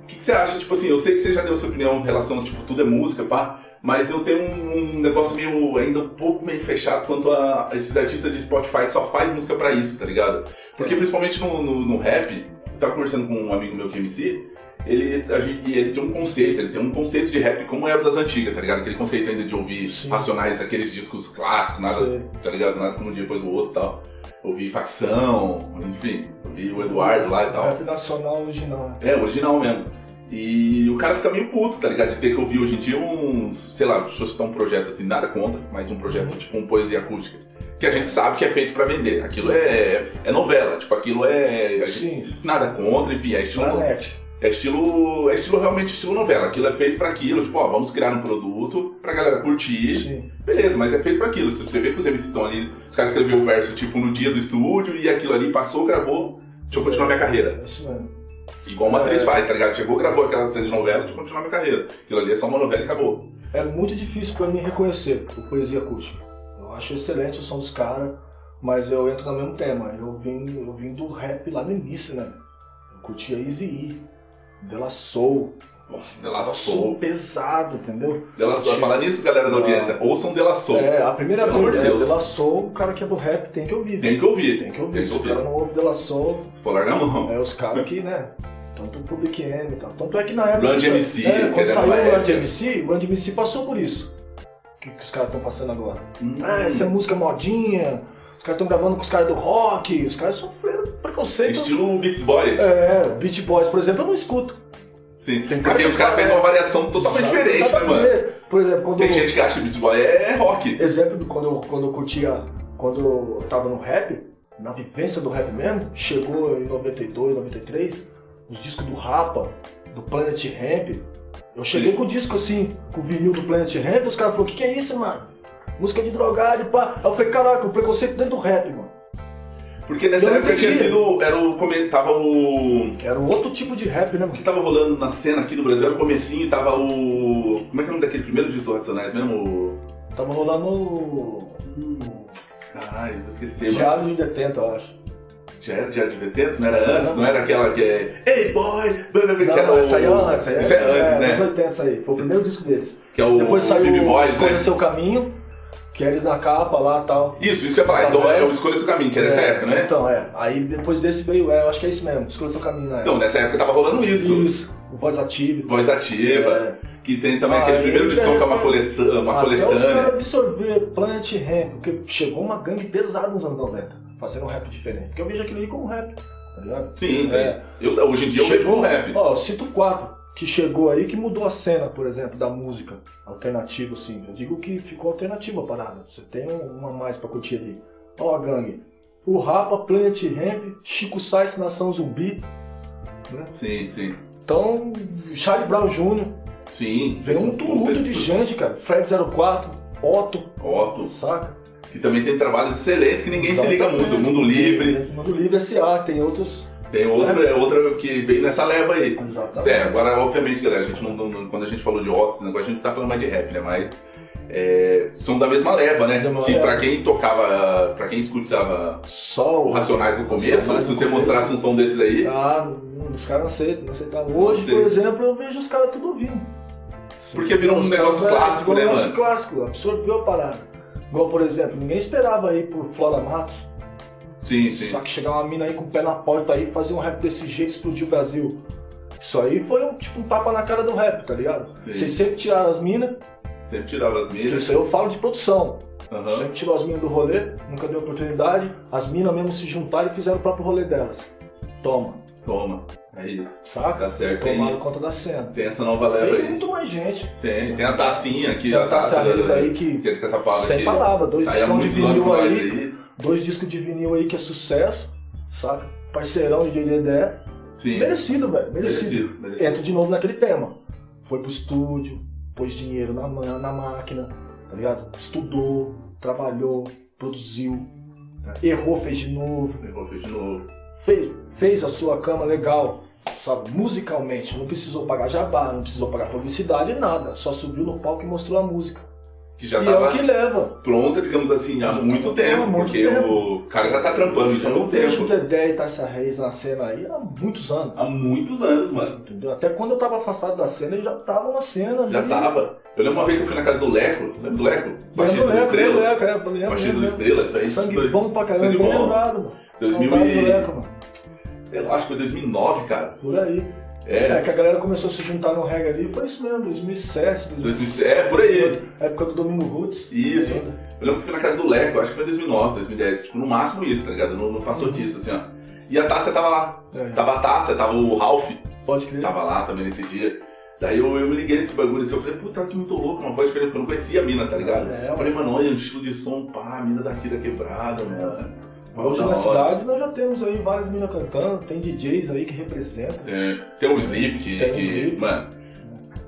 A: O que, que você acha, tipo assim, eu sei que você já deu sua opinião em relação, tipo, tudo é música, pá, mas eu tenho um, um negócio meio, ainda um pouco meio fechado quanto a esses artistas de Spotify que só faz música pra isso, tá ligado? Porque principalmente no, no, no rap, tava conversando com um amigo meu que é MC, ele, a gente, ele tem um conceito, ele tem um conceito de rap como era das antigas, tá ligado? Aquele conceito ainda de ouvir
B: Sim.
A: Racionais, aqueles discos clássicos, nada,
B: Sim.
A: tá ligado? Nada como um dia depois do outro e tal. Ouvir facção, enfim, ouvir o Eduardo lá e tal.
B: Rap nacional original.
A: É, original mesmo. E o cara fica meio puto, tá ligado? De ter que ouvir hoje em dia uns, sei lá, deixa eu citar um projeto assim, nada contra, mas um projeto tipo um poesia acústica. Que a gente sabe que é feito pra vender. Aquilo é, é novela, tipo, aquilo é. gente-
B: Sim,
A: nada contra, enfim, é estilo. É estilo. É estilo realmente estilo novela. Aquilo é feito pra aquilo, tipo, ó, vamos criar um produto pra galera curtir.
B: Sim.
A: Beleza, mas é feito pra aquilo. Você vê que os MCs estão ali, os caras escreveram o verso tipo no dia do estúdio e aquilo ali passou, gravou. Deixa eu continuar minha carreira.
B: É isso mesmo.
A: Igual uma atriz
B: É.
A: faz, tá ligado? Chegou, gravou aquela cena de novela, deixa eu continuar minha carreira. Aquilo ali é só uma novela e acabou.
B: É muito difícil pra mim reconhecer o Poesia Acústica. Eu acho excelente o som dos caras, mas eu entro no mesmo tema. Eu vim, eu vim do rap lá no início, né? Eu curtia Easy E, Della Soul.
A: Nossa,
B: Negócio
A: Soul.
B: pesado, entendeu?
A: Dela Soul. Falar nisso, galera da audiência, ouçam Dela Soul.
B: É, a primeira
A: Pelo amor
B: vez
A: de
B: é
A: Deus.
B: Soul, o cara que é do rap tem que ouvir.
A: Tem que ouvir.
B: Tem que ouvir. Se o
A: ouvir.
B: cara não ouve Della Soul,
A: Se for largar a mão.
B: é os caras que, né? Tanto o Public Enemy e tal. Tanto é que na época. Que
A: DMC,
B: é,
A: que
B: quando saiu o
A: época.
B: DMC, o Run DMC passou por isso. Que, que os caras estão passando agora.
A: Hum.
B: Ah, essa é música modinha, os caras estão gravando com os caras do rock, os caras sofreram preconceito.
A: Estilo Beats Boy.
B: É, Beach Boys, por exemplo, eu não escuto.
A: Sim.
B: Tem
A: Porque
B: que
A: os caras fazem
B: é.
A: uma variação totalmente diferente, né, mano?
B: ver. Por exemplo, quando.
A: Tem gente que acha que Beats Boy é rock.
B: Exemplo de quando eu, quando eu curtia, quando eu tava no rap, na vivência do rap mesmo, chegou em 92, 93, os discos do Rapa, do Planet Ramp. Eu cheguei
A: Sim.
B: com o disco assim, com o vinil do Planet Ramp, os caras falaram, o que, que é isso, mano? Música de drogado pá. Aí eu falei, caraca, o preconceito dentro do rap, mano.
A: Porque nessa
B: não
A: época tinha sido. Era o. Comentava o.
B: Era outro tipo de rap, né,
A: O que tava rolando na cena aqui do Brasil era o comecinho e tava o. Como é que é o nome daquele primeiro disco Racionais mesmo?
B: Tava rolando o.
A: Caralho, vou esquecer.
B: Diário de Detento, eu acho.
A: Já era Diário de Detento? Não era antes? Não era aquela que é. Ei, boy! blá, blá, blá,
B: Não,
A: que era
B: não,
A: o-
B: essa aí é antes. aí
A: Isso é antes,
B: anos
A: né?
B: 80, isso aí. Foi o primeiro disco deles.
A: Que é o,
B: Depois
A: o
B: saiu
A: Baby
B: o
A: Boys,
B: Escolha
A: né?
B: Seu Caminho, que é eles na capa lá e tal.
A: Isso, isso que eu ia falar. Então é o Escolha Seu Caminho, que é dessa
B: É,
A: época, né?
B: Então, é. Aí depois desse veio, é, eu acho que é isso mesmo, Escolha Seu Caminho, né?
A: Então, nessa época tava rolando isso.
B: Isso, o Voz Ativa.
A: Voz Ativa,
B: É.
A: que tem também
B: Ah,
A: aquele primeiro discão que é uma
B: é,
A: coleção, uma
B: Até os caras
A: coletânea.
B: absorver Planet Ramp, porque chegou uma gangue pesada nos anos 90, fazendo um rap diferente. Porque eu vejo aquilo ali como rap, tá ligado?
A: Sim, sim.
B: É.
A: Eu, hoje em dia eu vejo como rap.
B: Ó, eu cito quatro que chegou aí que mudou a cena, por exemplo, da música alternativa, assim. Eu digo que ficou alternativa a parada. Você tem um- uma mais pra curtir ali. Ó, a gangue. O Rapa, Planet Ramp, Chico Sainz, Nação Zumbi. Né?
A: Sim, sim.
B: Então, Charlie Brown Jr.
A: Sim.
B: Veio um tumulto de gente, cara. Fred 04, Otto,
A: Otto,
B: saca?
A: que também tem trabalhos excelentes que ninguém se liga
B: Exatamente.
A: muito. Mundo Livre.
B: Esse Mundo Livre SA, tem outros.
A: Tem outra, é outra que veio nessa leva aí.
B: Exatamente.
A: É, agora, obviamente, galera, a gente não, não- quando a gente falou de negócio, a gente não tá falando mais de rap, né? Mas é, são da mesma leva, né?
B: Mesma
A: que
B: leva.
A: pra quem tocava, pra quem escutava
B: Só
A: o Racionais no começo,
B: Racionais
A: se você
B: começo.
A: mostrasse um som desses aí,
B: Ah, não, os caras não aceitam, não aceitam. Hoje,
A: sei.
B: por exemplo, eu vejo os caras tudo ouvindo.
A: Porque virou um negócio
B: é,
A: clássico, né,
B: um negócio clássico, absorveu a parada. Igual, por exemplo, ninguém esperava aí por Flora Matos.
A: Sim, sim.
B: Só que chegar uma mina aí com o pé na porta aí, fazer um rap desse jeito, explodir o Brasil. Isso aí foi um, tipo um tapa na cara do rap, tá ligado?
A: Sim.
B: Vocês sempre tiraram as minas,
A: Sempre tirava as milhas.
B: isso aí eu falo de produção.
A: Aham.
B: Sempre tirou as minas do rolê, nunca deu oportunidade. As minas mesmo se juntaram e fizeram o próprio rolê delas. Toma,
A: Toma, é isso.
B: saca?
A: Tá certo. Tem,
B: Tomaram conta da cena.
A: tem essa nova leva
B: Tem
A: aí.
B: muito mais gente.
A: Tem, tem a tacinha aqui,
B: Tem a Tássia Reis aí que-
A: que é essa palavra
B: Sem
A: aqui.
B: palavra, dois
A: aí
B: discos de vinil
A: nós
B: aí, dois discos de vinil aí que é sucesso, saca? Parceirão de Dedé.
A: Sim.
B: Merecido, velho, merecido.
A: Merecido, merecido.
B: Entra de novo naquele tema. Foi pro estúdio, pôs dinheiro na, na máquina, tá ligado? Estudou, trabalhou, produziu, né? errou, fez de novo,
A: Errou, fez de novo.
B: fez, fez a sua cama legal, sabe? Musicalmente, não precisou pagar jabá, não precisou pagar publicidade, nada. Só subiu no palco e mostrou a música.
A: Que já
B: e é
A: tava
B: o que leva.
A: pronta, digamos assim, há muito tempo.
B: Há muito
A: porque
B: tempo.
A: o cara já tá trampando isso há
B: Eu
A: muito
B: vejo o
A: tempo.
B: Dedé e Tássia Reis na cena aí há muitos anos.
A: Há muitos anos, mano.
B: Entendeu? Até quando eu tava afastado da cena, eles já estavam na cena.
A: Já
B: ali.
A: tava. Eu lembro uma vez que eu fui na casa do Leco. Lembra do Leco? Baixista do Estrela.
B: lembro, é, lembro,
A: Baixista do. Estrela, isso aí.
B: Sangue
A: dois-
B: bom pra caramba, bem lembrado, mano.
A: 2000
B: Saudade
A: e-
B: do Leco, mano.
A: Sei lá, acho que foi 2009, cara.
B: Por aí.
A: É,
B: É que a galera começou a se juntar no reggae ali, foi isso mesmo, 2007,
A: 2007, é, por aí.
B: época do Domingo Roots.
A: Isso.
B: ainda.
A: Eu lembro que fui na casa do Leco, acho que foi em 2009, 2010. Tipo, no máximo isso, tá ligado? Não, não passou disso, assim, ó. E a Tássia tava lá.
B: É.
A: Tava a Tássia, tava o Ralph,
B: Pode crer.
A: tava lá também nesse dia. Daí eu, eu me liguei nesse bagulho assim, eu falei, puta, que muito louco, uma voz diferente, porque eu não conhecia a mina, tá ligado?
B: É,
A: eu falei, mano, olha o estilo de som, pá, a mina daqui da quebrada, mano.
B: Hoje na cidade nós já temos aí várias minas cantando, tem DJs aí que representam.
A: É, tem um Sleep que,
B: Tem
A: que,
B: Sleep.
A: mano,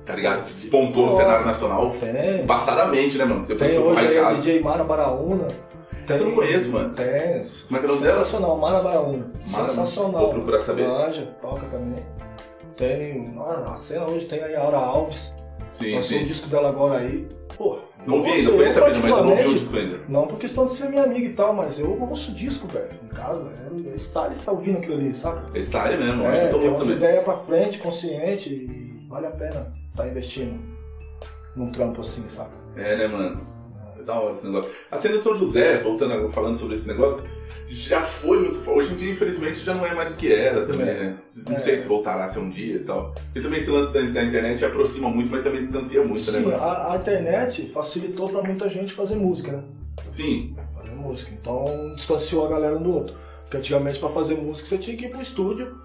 A: tá ligado? Que despontou no cenário nacional
B: Tem.
A: passadamente, né, mano? Depois
B: Tem hoje aí o. DJ Mara Baraúna. Tem,
A: Você não conhece, mano?
B: Tem.
A: Como é que é o nome dela?
B: Sensacional, Mara Baraúna.
A: Mara-
B: Sensacional.
A: Vou procurar saber.
B: Manja, toca também. Tem. A cena hoje tem aí a Aura Alves.
A: Sim,
B: Lançou o
A: sim.
B: disco dela agora aí. Pô.
A: Não
B: eu
A: vi ainda, conheço a
B: eu
A: mas eu não vi o disco ainda.
B: Não por questão de ser minha amiga e tal, mas eu ouço disco, velho, em casa. É, Style está ouvindo aquilo ali, saca?
A: É style mesmo, eu acho
B: É,
A: muito
B: tem
A: louco
B: umas ideias pra frente, consciente, e vale a pena estar investindo num trampo assim, saca?
A: É, né, mano? É da hora esse negócio. A cena de São José, voltando falando sobre esse negócio, já foi muito forte. Hoje em dia, infelizmente, já não é mais o que era também,
B: É.
A: né? Não
B: É.
A: sei se voltará a ser um dia e tal. E também esse lance da, da internet aproxima muito, mas também distancia muito, né,
B: Sim,
A: mano?
B: a, a internet facilitou pra muita gente fazer música, né?
A: Sim,
B: Fazer música. Então distanciou a galera um do outro. Porque antigamente pra fazer música você tinha que ir pro estúdio,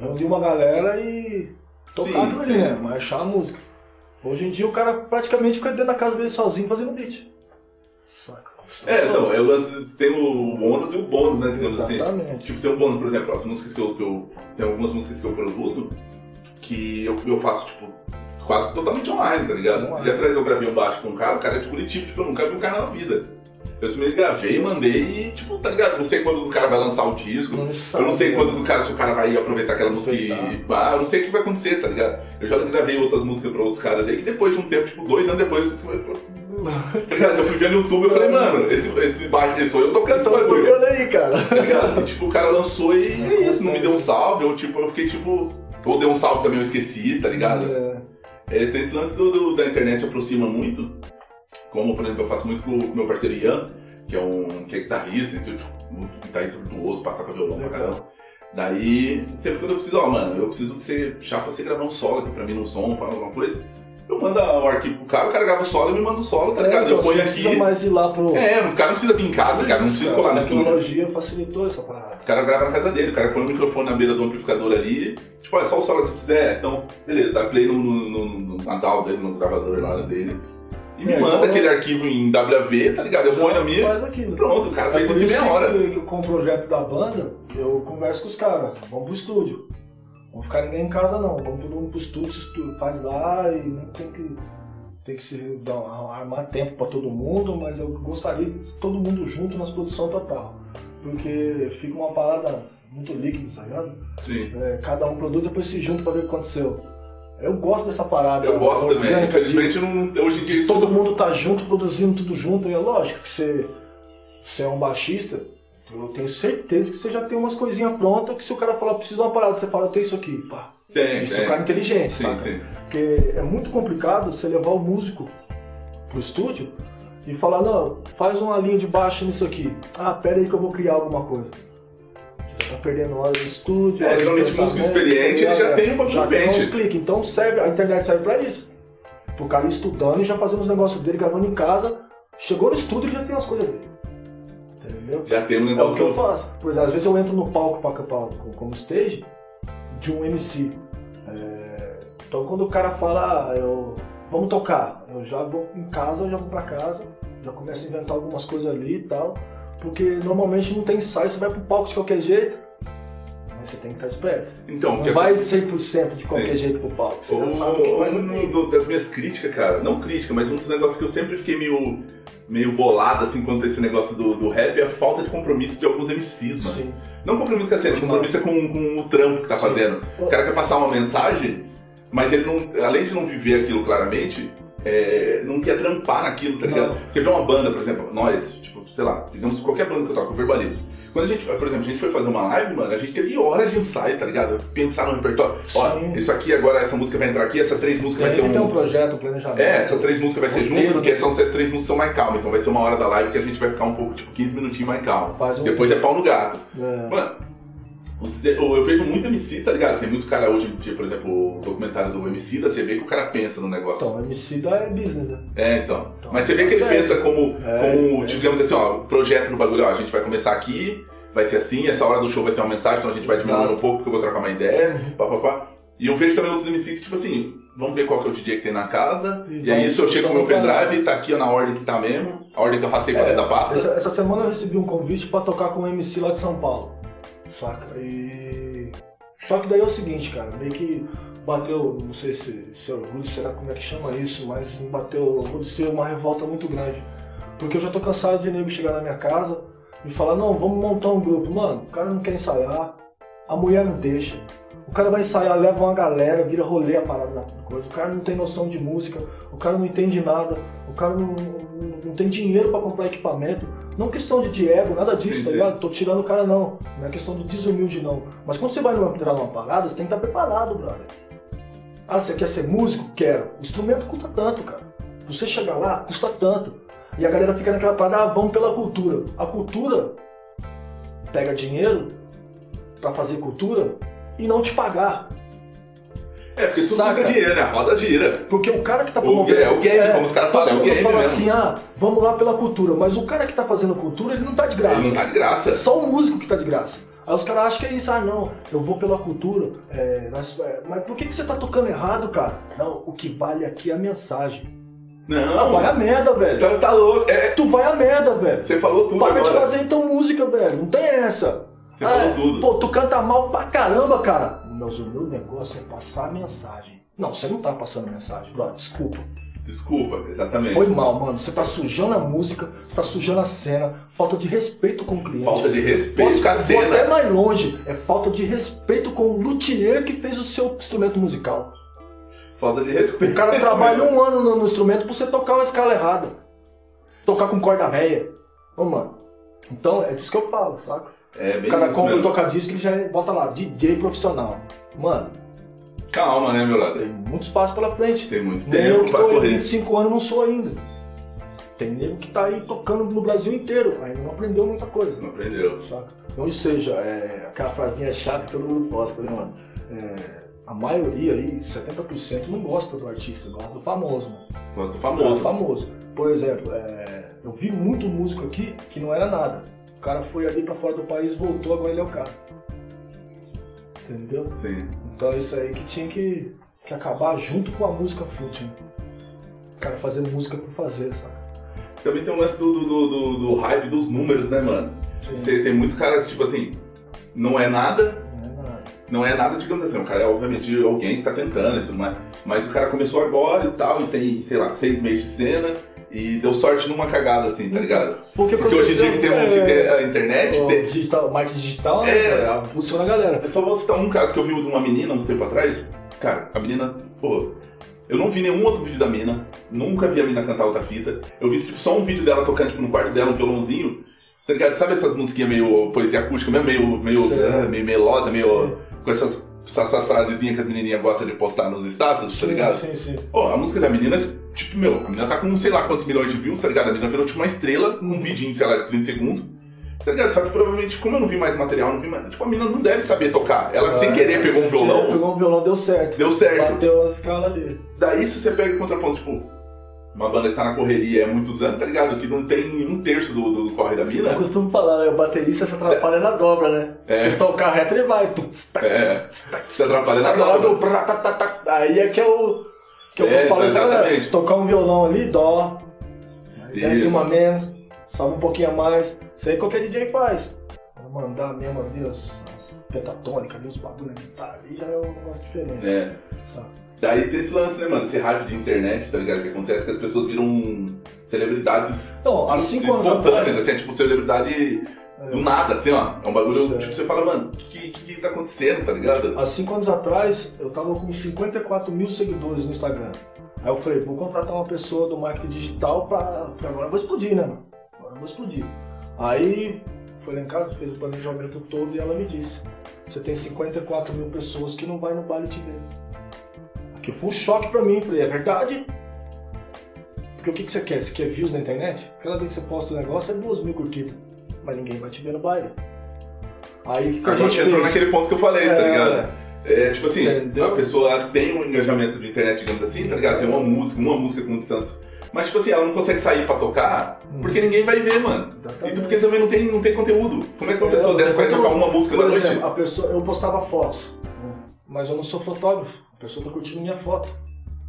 B: reunir uma galera e tocar aquilo ali, né? Marchar a música. Hoje em dia o cara praticamente fica dentro da casa dele sozinho fazendo beat. Saca?
A: É, então, é o lance, tem o ônus e o bônus, né, digamos assim.
B: Exatamente.
A: Tipo, tem um bônus, por exemplo, as músicas que eu, que eu. Tem algumas músicas que eu produzo que eu, eu faço, tipo, quase totalmente online, tá ligado?
B: Online.
A: Se dia atrás eu gravei um baixo com um cara, o cara é de Curitiba, tipo, eu nunca vi um cara na vida. Eu simplesmente gravei, mandei e, tipo, tá ligado? Não sei quando o cara vai lançar o disco.
B: Não
A: Eu não sei quando o cara, se o cara vai aproveitar aquela música e. Ah, eu não sei o que vai acontecer, tá ligado? Eu já gravei outras músicas pra outros caras aí que depois de um tempo, tipo, dois anos depois, eu disse, tá ligado? Eu fui ver no YouTube e falei, mano, esse, esse baixo, esse sou eu tocando esse bagulho.
B: tocando aí, cara.
A: Tá ligado? E, tipo, o cara lançou e é isso, não me deu um salve, ou tipo, eu fiquei tipo. Ou deu um salve também, eu esqueci, tá ligado?
B: É.
A: É, tem esse lance do, do- da internet aproxima muito. Como, por exemplo, eu faço muito com o meu parceiro Ian, que é um que é guitarrista, então, tipo, muito guitarrista virtuoso, pra tocar violão pra caramba. Daí, sempre quando eu preciso, ó, mano, eu preciso que você chapa você gravar um solo aqui pra mim num som, pra alguma coisa. Eu mando o arquivo pro cara, o cara grava o solo e me manda o solo, tá ligado?
B: então,
A: eu ponho
B: você não precisa
A: aqui.
B: mais ir lá pro.
A: É, o cara não precisa vir em casa, ligado? Não precisa colar no
B: a tecnologia facilitou essa parada.
A: O cara grava na casa dele, o cara põe o microfone na beira do amplificador ali, tipo, é só o solo que você quiser, então, beleza, dá play no, no, no, no na DAW dele, no gravador lá dele. E me
B: É,
A: manda
B: então-
A: aquele arquivo em WAV, tá ligado? Eu ponho na minha,
B: Faz aquilo.
A: pronto, o cara
B: É
A: fez
B: por
A: isso em meia hora.
B: que, com o projeto da banda, eu converso com os caras, vamos pro estúdio. Não vamos ficar ninguém em casa não, vamos todo mundo pro estúdio, faz lá e nem tem que, tem que se dar, armar tempo pra todo mundo, mas eu gostaria de todo mundo junto nas produções total. Porque fica uma parada muito líquida, tá ligado?
A: Sim.
B: É, cada um produz depois se junta pra ver o que aconteceu. Eu gosto dessa parada.
A: Eu gosto também,
B: orgânica de-
A: infelizmente não, hoje em dia
B: todo mundo tá junto, produzindo tudo junto, e é lógico que você, você é um baixista, eu tenho certeza que você já tem umas coisinhas prontas que se o cara falar, preciso de uma parada, você fala, eu tenho isso aqui, pá.
A: tem,
B: Isso é
A: tem.
B: um cara inteligente,
A: Sim,
B: saca?
A: sim.
B: Porque é muito complicado você levar o músico pro estúdio e falar, não, faz uma linha de baixo nisso aqui. Ah, pera aí que eu vou criar alguma coisa. Tá perdendo hora no estúdio.
A: É, geralmente músico experiente, ele já
B: é,
A: tem um bagulho
B: Já tem
A: pente.
B: uns cliques. Então serve, a internet serve pra isso. Pro cara ir estudando e já fazendo os negócios dele, gravando em casa. Chegou no estúdio e já tem as coisas dele. Entendeu?
A: Já tem um
B: É o que
A: negócio.
B: eu faço. Por exemplo, às vezes eu entro no palco pra, pra, como stage de um MC. É, então quando o cara fala, ah, eu, vamos tocar, eu já vou em casa, eu já vou pra casa, já começo a inventar algumas coisas ali e tal. Porque normalmente não tem ensaio, você vai pro palco de qualquer jeito, mas você tem que estar esperto.
A: Então,
B: Não vai 100% de qualquer
A: Sim.
B: jeito pro palco. Você já
A: O-
B: sabe que
A: um do- das minhas críticas, cara, não crítica, mas um dos negócios que eu sempre fiquei meio, meio bolado, assim, quanto a esse negócio do, do rap é a falta de compromisso de alguns MCs, mano.
B: Sim.
A: Não compromisso com a cena, compromisso é com, com o trampo que tá
B: Sim.
A: fazendo. O cara quer passar uma mensagem, mas ele não, além de não viver aquilo claramente, é, não quer trampar naquilo, tá ligado?
B: Não.
A: Você vê uma banda, por exemplo, nós, tipo, sei lá, digamos qualquer banda que eu toco, eu verbalizo. Quando a gente, por exemplo, a gente foi fazer uma live, mano, a gente teve horas de ensaio, tá ligado? Pensar no repertório. Ó,
B: Sim.
A: isso aqui agora, essa música vai entrar aqui, essas três músicas vai ser
B: Tem que ter um
A: um.
B: projeto, um planejamento.
A: É, essas três músicas vai ser junto, porque
B: né?
A: são, essas três músicas são mais calmas. Então vai ser uma hora da live que a gente vai ficar um pouco, tipo, 15 minutinhos mais calmo.
B: Um-
A: Depois é pau no gato.
B: É.
A: Mano, eu vejo muito MC, tá ligado? Tem muito cara hoje por exemplo, o documentário do MC, da você vê que o cara pensa no negócio.
B: Então, MC da é business, né?
A: É, então.
B: Então,
A: Mas você vê que ele pensa como,
B: É,
A: como
B: é.
A: digamos assim, ó, projeto no bagulho, ó, a gente vai começar aqui, vai ser assim, essa hora do show vai ser uma mensagem, então a gente vai diminuindo um pouco, porque eu vou trocar uma ideia,
B: Uhum.
A: pá, pá, pá. E eu vejo também outros MC que, tipo assim, vamos ver qual que é o DJ que tem na casa,
B: E
A: e,
B: vai
A: aí isso eu chego com o meu pendrive, tá aqui ó, na ordem que tá mesmo, a ordem que eu arrastei pra
B: É,
A: dentro da pasta.
B: Essa, essa semana eu recebi um convite pra tocar com um MC lá de São Paulo. Saca? E. Só que daí é o seguinte, cara, meio que bateu, não sei se, se é orgulho, será como é que chama isso, mas bateu, aconteceu uma revolta muito grande. Porque eu já tô cansado de nego chegar na minha casa e falar, não, vamos montar um grupo. Mano, o cara não quer ensaiar, a mulher não deixa. O cara vai ensaiar, leva uma galera, vira rolê a parada da coisa. O cara não tem noção de música, o cara não entende nada, o cara não, não, não tem dinheiro pra comprar equipamento. Não questão de Diego, nada disso,
A: Sim,
B: tá
A: sim.
B: ligado? Tô tirando o cara não. Não é questão de desumilde não. Mas quando você vai numa, entrar numa parada, você tem que estar preparado, brother. Ah, você quer ser músico? Quero. O instrumento custa tanto, cara. Você chegar lá, custa tanto. E a galera fica naquela parada, ah, vamos pela cultura. A cultura pega dinheiro pra fazer cultura e não te pagar.
A: É, porque tudo
B: Saca?
A: dinheiro, né? A roda gira.
B: Porque o cara que tá
A: O-
B: promovendo.
A: é o game, como os caras falam, é o game
B: fala
A: mesmo.
B: assim, ah, vamos lá pela cultura. Mas o cara que tá fazendo cultura, ele não tá de graça.
A: Ele não tá de graça.
B: É só o músico que tá de graça. Aí os caras acham que é isso, ah não, eu vou pela cultura, é, nós- é, mas por que, que você tá tocando errado, cara? Não, o que vale aqui é a mensagem. Ah, vai
A: Não,
B: a merda, velho.
A: tá, tá louco. É,
B: Tu vai a merda, velho.
A: você falou tudo
B: Para de
A: agora.
B: fazer então música, velho. Não tem essa.
A: Você falou
B: é,
A: tudo.
B: Pô, tu canta mal pra caramba, cara. Mas o meu negócio é passar a mensagem. Não, você não tá passando mensagem, brother. Desculpa.
A: Desculpa, exatamente.
B: Foi mal, mano. Você tá sujando a música, você tá sujando a cena. Falta de respeito com o cliente.
A: Falta de respeito
B: Posso,
A: com a cena.
B: até mais longe. É falta de respeito com o luthier que fez o seu instrumento musical.
A: Falta de respeito.
B: O cara trabalha um ano no, no instrumento pra você tocar uma escala errada. Tocar com corda velha. Ô, mano. Então, é disso que eu falo, saca?
A: É
B: O
A: bem
B: cara
A: isso
B: compra um
A: mesmo.
B: toca-disco e já bota lá, DJ profissional. Mano,
A: Calma, né, meu lado?
B: tem muito espaço pela frente.
A: Tem muito
B: Nem eu
A: tempo
B: que tô aí
A: correr.
B: 25 anos não sou ainda. Tem nego que tá aí tocando no Brasil inteiro, ainda não aprendeu muita coisa.
A: Não aprendeu.
B: Saca? Ou seja, é, aquela frasinha chata que todo mundo posta, né, mano? É, a maioria aí, 70%, não gosta do artista, gosta do famoso, mano.
A: Gosto do
B: Do
A: famoso.
B: famoso. Por exemplo, é, eu vi muito músico aqui que não era nada. O cara foi ali pra fora do país, voltou, agora ele é o cara. Entendeu?
A: Sim.
B: Então é isso aí que tinha que, que acabar junto com a música fútil. O cara fazendo música por fazer, saca?
A: Também tem um lance do, do, do, do- hype dos números, né, mano?
B: Sim.
A: Você tem muito cara que, tipo assim, não é nada,
B: Não é nada.
A: não é nada, digamos assim, o cara é obviamente alguém que tá tentando e tudo mais. Mas o cara começou agora e tal, e tem, sei lá, seis meses de cena e deu sorte numa cagada, assim, tá ligado?
B: Porque,
A: Porque hoje em dia que tem, um, que tem a internet,
B: o
A: tem-
B: digital, marketing digital, né,
A: É.
B: cara, funciona a galera.
A: Eu só vou citar um caso que eu vi de uma menina uns tempos atrás. Cara, a menina, pô, eu não vi nenhum outro vídeo da mina, nunca vi a menina cantar outra fita. Eu vi tipo, só um vídeo dela tocando tipo, no quarto dela, um violãozinho. Tá ligado? Sabe essas musiquinhas meio poesia acústica mesmo? Meio, meio, ah, meio melosa, meio.
B: Sei.
A: com essas, essas frasezinhas que as menininhas gostam de postar nos status, tá ligado?
B: Sim, sim.
A: Pô, a música da menina, tipo, meu, a menina tá com sei lá quantos milhões de views, tá ligado? A menina virou tipo uma estrela com um vidinho, sei lá, de 30 segundos. Tá ligado? Só que provavelmente, como eu não vi mais material, não vi mais. Tipo, a menina não deve saber tocar. Ela, sem
B: Ah,
A: querer, pegou um
B: sem querer,
A: violão,
B: Pegou um violão, deu certo.
A: deu certo.
B: Bateu as escalas dele.
A: Daí, se você pega o contraponto, tipo, uma banda que tá na correria há muitos anos, tá ligado? Que não tem um terço do, do corre da mina.
B: Eu costumo falar, né? O baterista se atrapalha na dobra, né?
A: É.
B: Se tocar reto, ele vai.
A: É. Se atrapalha na dobra.
B: do tá, tá, tá. Aí é que é o. Que eu
A: É,
B: falo, né?
A: exatamente.
B: Tocar um violão ali, dó. Aí desce uma menos, sobe um pouquinho a mais. Isso aí qualquer DJ faz. Vou mandar mesmo ali as, as pentatônicas ali, os bagulho na guitarra ali, já é um negócio diferente.
A: É.
B: sabe?
A: Daí tem esse lance, né, mano? Esse hype de internet, tá ligado? Que acontece que as pessoas viram celebridades
B: Então, há cinco
A: espontâneas, assim, é tipo celebridade do nada, assim, ó. É um bagulho, tipo, você fala, mano, o que, que, que tá acontecendo, tá ligado?
B: Há cinco anos atrás, eu tava com 54 mil seguidores no Instagram. Aí eu falei, vou contratar uma pessoa do marketing digital pra, pra agora eu vou explodir, né, mano? Agora eu vou explodir. Aí, foi lá em casa, fez o planejamento todo e ela me disse, você tem 54 mil pessoas que não vai no baile te ver. Aqui foi um choque pra mim, falei, é verdade? Porque o que, que você quer? Você quer views na internet? Cada vez que você posta um negócio é duas mil curtidas. Mas ninguém vai te ver no baile. Aí que, que a
A: Agora
B: gente
A: você entrou naquele ponto que eu falei, tá
B: É.
A: ligado? É, tipo assim,
B: Entendeu?
A: a pessoa tem um engajamento de internet, digamos assim, tá ligado? Tem uma música, uma música com muitos anos. Mas, tipo assim, ela não consegue sair pra tocar porque ninguém vai ver, mano. E
B: Exatamente.
A: porque também não tem, não tem conteúdo. Como é que uma
B: É,
A: pessoa
B: não
A: dessa vai tocar uma música
B: Por
A: na
B: exemplo,
A: noite?
B: a pessoa, eu postava fotos, mas eu não sou fotógrafo. A pessoa tá curtindo minha foto.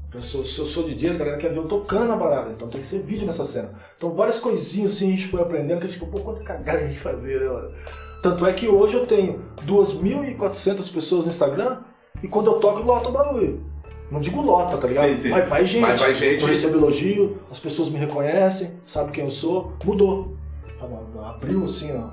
B: A pessoa, se eu sou DJ, a galera quer ver eu tocando na parada, então tem que ser vídeo nessa cena. Então várias coisinhas assim a gente foi aprendendo que a gente falou, pô, quanta cagada a gente fazia, né, mano? Tanto é que hoje eu tenho 2.400 pessoas no Instagram e quando eu toco, lota o bagulho. Não digo lota, tá ligado?
A: Sim, sim.
B: Mas vai gente.
A: Mas vai gente.
B: Eu recebo elogio, as pessoas me reconhecem, sabem quem eu sou. Mudou. Tá Abriu assim, ó.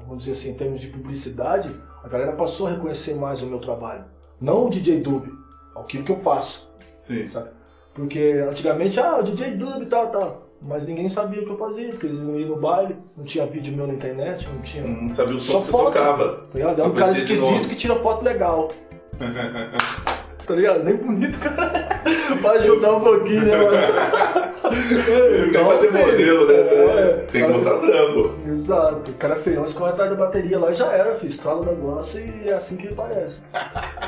B: Vamos dizer assim, em termos de publicidade, a galera passou a reconhecer mais o meu trabalho. Não o DJ Dub, aquilo que eu faço,
A: Sim.
B: sabe? Porque antigamente, ah, o DJ Dub e tal, tal. Mas ninguém sabia o que eu fazia, porque eles não iam no baile, não tinha vídeo meu na internet, não tinha.
A: Não sabia o som
B: Só
A: que você
B: foto.
A: tocava.
B: Tá ligado? É um cara esquisito que tira foto legal. tá ligado? Nem bonito, cara. pra ajudar um pouquinho, né, mano?
A: Tem que fazer
B: filho,
A: modelo, né?
B: é,
A: Tem que mostrar trampo.
B: Exato. O cara é feião, escorre atrás da bateria lá e já era, filho. Estrala o negócio e é assim que ele parece.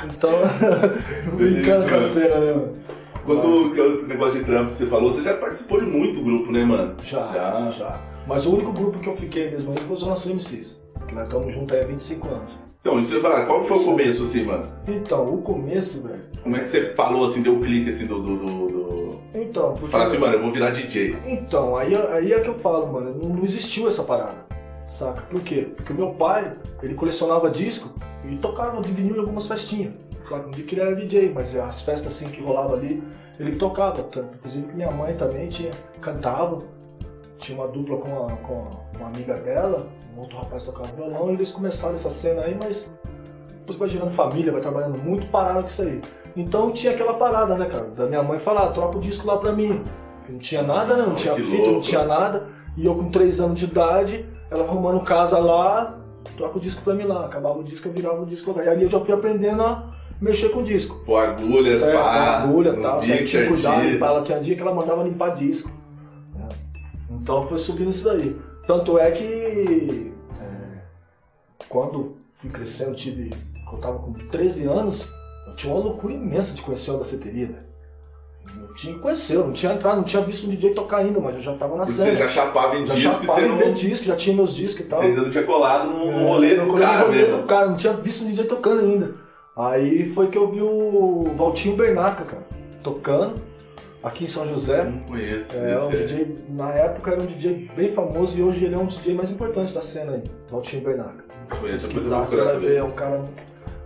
B: Então, brincando com a cena, né, mano?
A: Quanto que é o negócio de trampo que você falou, você já participou de muito grupo, né, mano?
B: Já, já, Mas o único grupo que eu fiquei mesmo aí foi o Sul MCs. Que nós estamos juntos aí há 25 anos.
A: Então, isso eu falar, qual foi o começo, assim, mano?
B: Então, o começo, velho.
A: Como é que você falou, assim, deu o clique, assim, do... do, do, do...
B: Então, porque.
A: Falar assim, mano, eu vou virar DJ.
B: Então, aí, aí é que eu falo, mano, não, existiu essa parada, saca? Por quê? Porque o meu pai, ele colecionava disco e tocava de vinil em algumas festinhas. Claro, não digo que ele era DJ, mas as festas assim que rolava ali, ele tocava. Tanto, inclusive minha mãe também tinha, cantava, tinha uma dupla com, a- com a- uma amiga dela, um outro rapaz tocava violão, e eles começaram essa cena aí, mas depois vai gerando família, vai trabalhando muito, pararam com isso aí. Então tinha aquela parada, né, cara, da minha mãe falar, "Ah, troca o disco lá pra mim. Não tinha nada, né? Não tinha
A: Que
B: fita, não
A: louco.
B: tinha nada. E eu com 3 anos de idade, ela arrumando casa lá, troca o disco pra mim lá. Acabava o disco, eu virava o disco lá. E ali eu já fui aprendendo a mexer com o disco.
A: Pô, agulha,
B: Certo,
A: pá,
B: agulha e
A: um
B: tal, certinho, cuidado,
A: certinho.
B: limpar. Ela tinha dia que ela mandava limpar disco. né? Então foi subindo isso daí. Tanto é que é, quando fui crescendo, tive. Eu tava com 13 anos, tinha uma loucura imensa de conhecer o da ceteria, velho. Eu tinha que conhecer, eu não tinha entrado, não tinha visto um DJ tocar ainda, mas eu já tava na
A: Porque
B: cena.
A: você já chapava em
B: já
A: disco
B: chapava
A: você
B: em
A: não...
B: disco, já tinha meus discos e tal.
A: Você ainda não tinha colado no,
B: É,
A: rolê
B: eu no
A: cara
B: rolê
A: mesmo.
B: do cara, não tinha visto o DJ tocando ainda. Aí foi que eu vi o Valtinho Bernaca, cara, tocando aqui em São José.
A: Não conheço.
B: É, um DJ, na época era um DJ bem famoso e hoje ele é um DJ mais importante da cena aí, Valtinho Bernaca.
A: Não conheço, eu
B: Pesquisar, você vai ver, é um cara.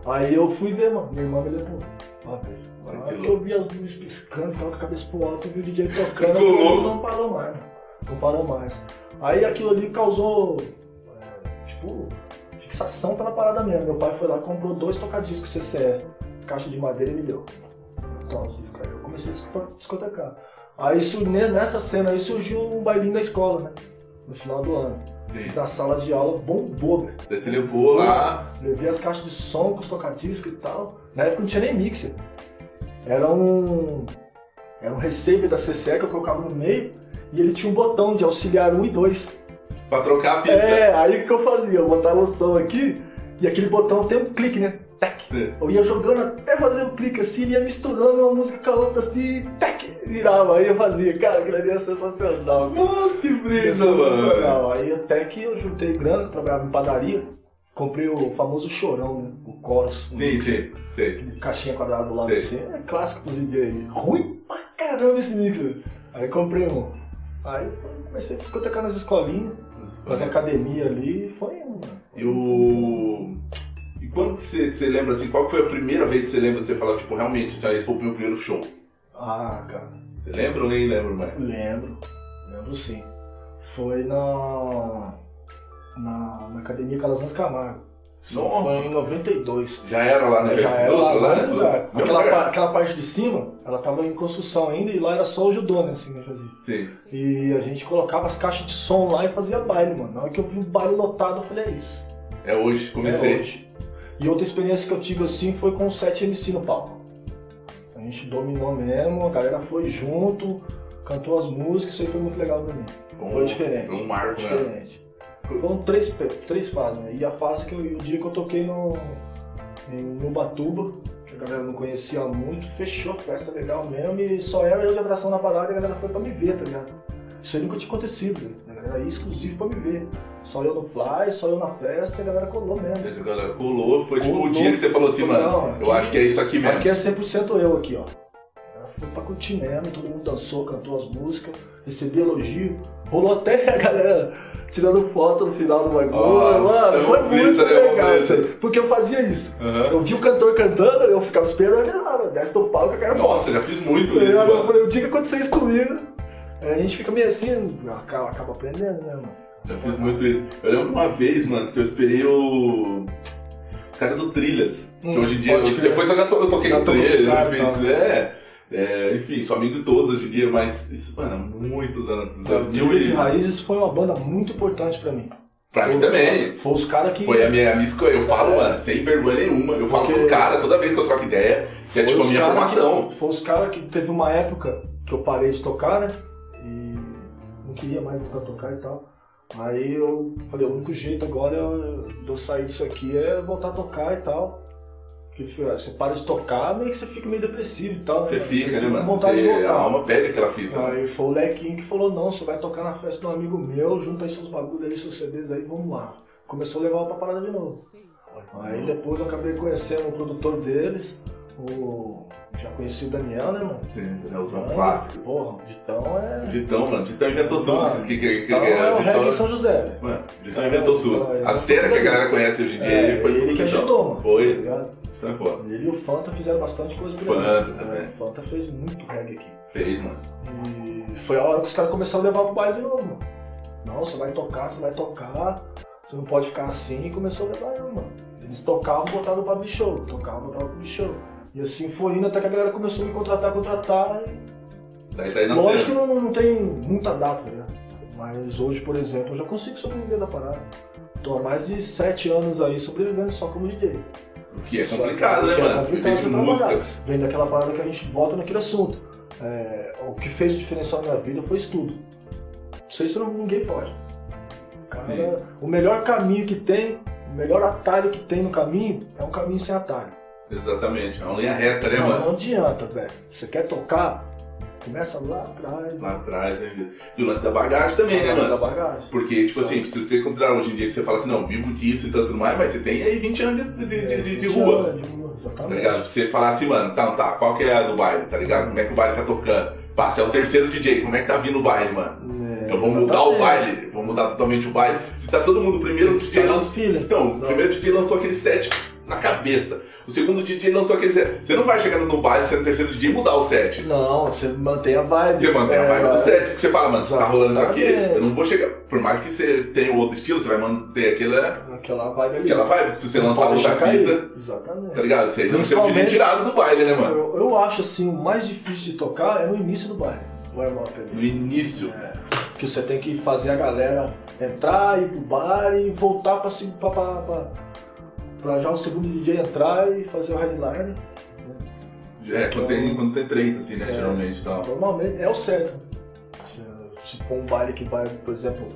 B: Aí eu fui ver, mano, minha irmã me levou. Ó, velho. Na hora
A: Que
B: eu vi as luzes piscando, ficava com a cabeça pro alto, eu vi o DJ tocando,
A: louco.
B: não parou mais, mano. Não parou mais. Aí aquilo ali causou, é, tipo, fixação pela parada mesmo. Meu pai foi lá, comprou dois tocadiscos CCE, caixa de madeira e me deu. Então, eu comecei a disco- discotecar. Aí nessa cena aí surgiu um bailinho da escola, né? No final do ano.
A: Sim.
B: Fiz na sala de aula, bombou, velho.
A: Daí você levou lá.
B: Levei as caixas de som com os tocadiscos e tal. Na época não tinha nem mixer. Era um. Era um receiver da CCE que eu colocava no meio e ele tinha um botão de auxiliar 1 e 2.
A: Pra trocar a pista.
B: É, aí o que eu fazia? Eu botava o som aqui e aquele botão tem um clique, né?
A: Sim.
B: Eu ia jogando até fazer o clique assim, ia misturando uma música com a outra assim, tec, virava. Aí eu fazia. Cara, aquilo ali é sensacional.
A: Nossa, que
B: É
A: brisa, mano.
B: sensacional. Aí até que eu juntei grana, trabalhava em padaria, comprei o famoso chorão, né? O chorus. o
A: Sim, sim, sim.
B: Caixinha quadrada do lado
A: Sim.
B: assim. É clássico pros DJ. Ruim pra caramba esse mixer. Aí comprei um. Aí comecei a discotecar nas escolinhas, fazer academia ali foi um.
A: E o. Quando que você, você lembra assim, qual que foi a primeira vez que você lembra de você falar, tipo, realmente, assim, ah, esse foi o meu primeiro show?
B: Ah, cara.
A: Você lembra ou nem lembra mais?
B: Lembro, lembro sim. Foi na. na, na Academia Calazans Camargo.
A: Nossa.
B: Foi em 92.
A: Já era lá no
B: Já era lá,
A: lá,
B: lá,
A: né?
B: lugar. Aquela, pa- aquela parte de cima, ela tava em construção ainda e lá era só o judô, né? Assim que gente fazia.
A: Sim.
B: E a gente colocava as caixas de som lá e fazia baile, mano. Na hora que eu vi o baile lotado, eu falei, é isso.
A: É hoje, comecei.
B: É hoje. E outra experiência que eu tive assim foi com o 7MC no palco. A gente dominou mesmo, a galera foi junto, cantou as músicas, isso aí foi muito legal pra mim.
A: Foi um-
B: Foi diferente.
A: Foi um marco,
B: Foi
A: né?
B: diferente. Foram três, três fases, né? E a fase que eu, o dia que eu toquei no, em Ubatuba, que a galera não conhecia muito, fechou a festa legal mesmo e só era eu de atração na parada e a galera foi pra me ver, tá ligado? Isso aí nunca tinha acontecido, né? A galera ia exclusivo pra me ver. Só eu no fly, só eu na festa e a galera colou mesmo.
A: A galera colou, foi tipo
B: Colou.
A: o dia que você falou assim, mano,
B: Não,
A: eu acho que é isso aqui mesmo.
B: Aqui é 100% eu aqui, ó. Foi pra curtir mesmo, todo mundo dançou, cantou as músicas, recebi elogio. Rolou até a galera tirando foto no final do bagulho. Mano, foi muito legal isso aí. Porque eu fazia isso.
A: Aham.
B: Eu vi o cantor cantando, eu ficava esperando lá, desce do palco, eu quero
A: Nossa, eu já fiz muito
B: eu,
A: isso,
B: eu
A: mano.
B: falei, o dia que acontecer isso comigo, a gente fica meio assim, acaba, acaba aprendendo, né, mano?
A: Já fiz muito isso. Eu lembro uma vez, mano, que eu esperei o. Os caras do Trilhas. que
B: Hum,
A: hoje em dia. eu- depois eu já to, eu toquei
B: Já
A: com
B: com os
A: Trilhas,
B: então.
A: é, é, Enfim, sou amigo de todos hoje em dia, mas isso, mano, há muitos anos.
B: Trilhas Então, e Raízes foi uma banda muito importante pra mim.
A: Pra mim também.
B: Foi os caras que.
A: Foi a minha, a minha escolha. Eu falo,
B: É.
A: mano, sem vergonha nenhuma. Eu falo
B: Porque-
A: pros caras toda vez que eu troco ideia, que é
B: Foi
A: tipo a
B: os
A: minha formação.
B: Que, foi os caras que teve uma época que eu parei de tocar, né? Não queria mais voltar a tocar e tal. Aí eu falei, o único jeito agora de eu sair disso aqui é voltar a tocar e tal. Porque filho, você para de tocar, meio que você fica meio depressivo e tal.
A: Você fica, né,
B: com
A: mano?
B: vontade de
A: Você, a
B: voltar.
A: alma pede aquela fita. né?
B: Aí foi o Lequinho que falou, não, você vai tocar na festa de um amigo meu, junta aí seus bagulhos aí, seus CDs aí, vamos lá. Começou a levar pra parada de novo. Aí depois eu acabei conhecendo o produtor deles, o. Já conheci o Daniel, né, mano?
A: Sim, Danielzão
B: Mano,
A: clássico.
B: Porra, o Ditão é.
A: Ditão, mano. Ditão inventou tudo.
B: Mano,
A: Que, que, que,
B: Ditão
A: que-
B: é o
A: Ditão-
B: em São José.
A: Mano, Ditão inventou tudo.
B: É,
A: A cena que a galera conhece hoje em dia
B: É,
A: foi
B: ele
A: tudo
B: que ajudou, mano. Tá
A: Foi. é foda.
B: Ele e o Fanta fizeram bastante coisa pra
A: Fanta
B: ele.
A: também.
B: É, o Fanta fez muito reggae aqui.
A: Fez, mano.
B: E foi a hora que os caras começaram a levar pro baile de novo, mano. Não, você vai tocar, você vai tocar, você não pode ficar assim. E começou a levar eu, mano. Eles tocavam, botavam pra show, tocavam, botavam pra show. E assim foi indo até que a galera começou a me contratar, contratar. E...
A: Daí, daí na
B: Lógico que não, não tem muita data, né? Mas hoje, por exemplo, eu já consigo sobreviver da parada. Tô há mais de sete anos aí sobrevivendo só como DJ.
A: O que é complicado, né,
B: Que é
A: mano?
B: complicado
A: Viver de música.
B: trabalhar. Vem daquela parada que a gente volta naquele assunto. É, o que fez diferencial na minha vida foi estudo. Isso aí senão ninguém foge. Cara, o melhor caminho que tem, o melhor atalho que tem no caminho é um caminho sem atalho.
A: Exatamente. É uma linha reta, né,
B: não,
A: mano?
B: não adianta, velho. Você quer tocar? Começa lá atrás.
A: Lá atrás, né? E o lance da bagagem também, né,
B: Da
A: mano?
B: bagagem.
A: Porque, tipo assim, se você considerar hoje em dia que você fala assim, não, vivo disso e tanto mais, mas você tem aí 20 anos de, de, de, de- de
B: 20
A: rua.
B: anos de rua,
A: Tá
B: exatamente.
A: ligado? Pra você falar assim, mano, tá, tá, qual que é a do baile, tá ligado? Como é que o baile tá tocando? Passa, é o terceiro DJ, como é que tá vindo o baile, mano?
B: É,
A: Eu vou mudar o baile, vou mudar totalmente o baile. Se tá todo mundo, o primeiro DJ
B: Tá filha.
A: Então, o primeiro DJ lançou aquele set na cabeça. O segundo DJ lançou aquele set. Você não vai chegar no baile sendo o terceiro DJ e mudar o set.
B: Não, você mantém a vibe.
A: Você mantém a
B: É,
A: vibe do set, porque você fala, mano, você tá rolando isso aqui, eu não vou chegar. Por mais que você tenha outro estilo, você vai manter aquela,
B: Aquela vibe ali.
A: aquela vibe. Se você
B: Não
A: lançar
B: cair.
A: fita,
B: Exatamente.
A: tá ligado? Você não ser o DJ tirado do baile, né, mano?
B: Eu, eu acho assim, o mais difícil de tocar é no início do baile. O warm-up
A: No
B: ali.
A: início.
B: Que você tem que fazer a galera entrar, ir pro bar e voltar pra, pra, pra, pra, pra já o segundo DJ entrar e fazer o headliner.
A: É, quando tem, quando tem três, assim, né,
B: É.
A: geralmente e tal.
B: Normalmente é o certo. Se, se for um baile que vai, por exemplo,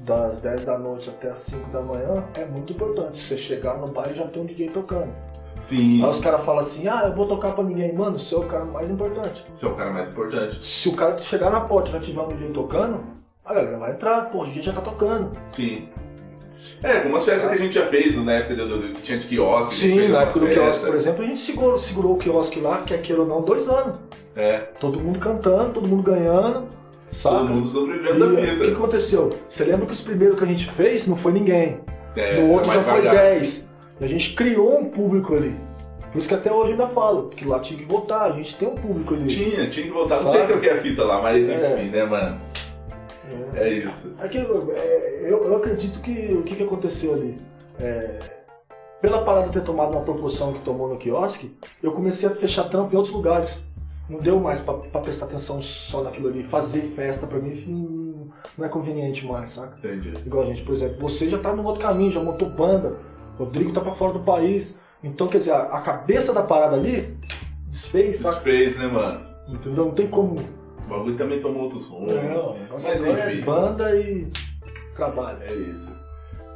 B: das 10 da noite até as 5 da manhã, é muito importante. Você chegar no baile e já tem um DJ tocando.
A: Sim,
B: Aí os caras falam assim, ah, eu vou tocar pra ninguém. Mano, você é o cara mais importante.
A: você é o cara mais importante.
B: Se o cara chegar na porta e já tiver um DJ tocando, a galera vai entrar, pô, o DJ já tá tocando.
A: Sim. É, como as festas que a gente já fez na época do, do- tinha de quiosque.
B: Sim, na época do quiosque, por exemplo, a gente segurou, segurou o quiosque lá, que aquilo ou não, dois anos.
A: É,
B: Todo mundo cantando, todo mundo ganhando, saca?
A: todo mundo sobrevivendo da
B: o que, aconteceu? Você lembra que os primeiros que a gente fez não foi ninguém.
A: É,
B: no outro
A: é
B: já foi
A: devagar.
B: 10. E a gente criou um público ali. Por isso que até hoje ainda falo, porque lá tinha que votar, a gente tem um público ali.
A: Tinha, tinha que voltar. Não sei qual que é a fita lá, mas
B: É.
A: enfim, né, mano?
B: É.
A: É isso.
B: Que, é, eu, eu acredito que o que, que aconteceu ali? É, pela parada ter tomado uma proporção que tomou no quiosque, eu comecei a fechar trampo em outros lugares. Não deu mais pra, pra prestar atenção só naquilo ali. Fazer festa pra mim hum, não é conveniente mais, saca?
A: Entendi.
B: Igual a gente, por exemplo, você já tá num outro caminho, já montou banda, Rodrigo tá pra fora do país. Então, quer dizer, a, a cabeça da parada ali desfez, saca?
A: Desfez, né, mano?
B: Entendeu? Não tem como.
A: O bagulho também tomou outros rumos.
B: Não, negócio
A: Mas enfim.
B: é banda e trabalho.
A: É isso.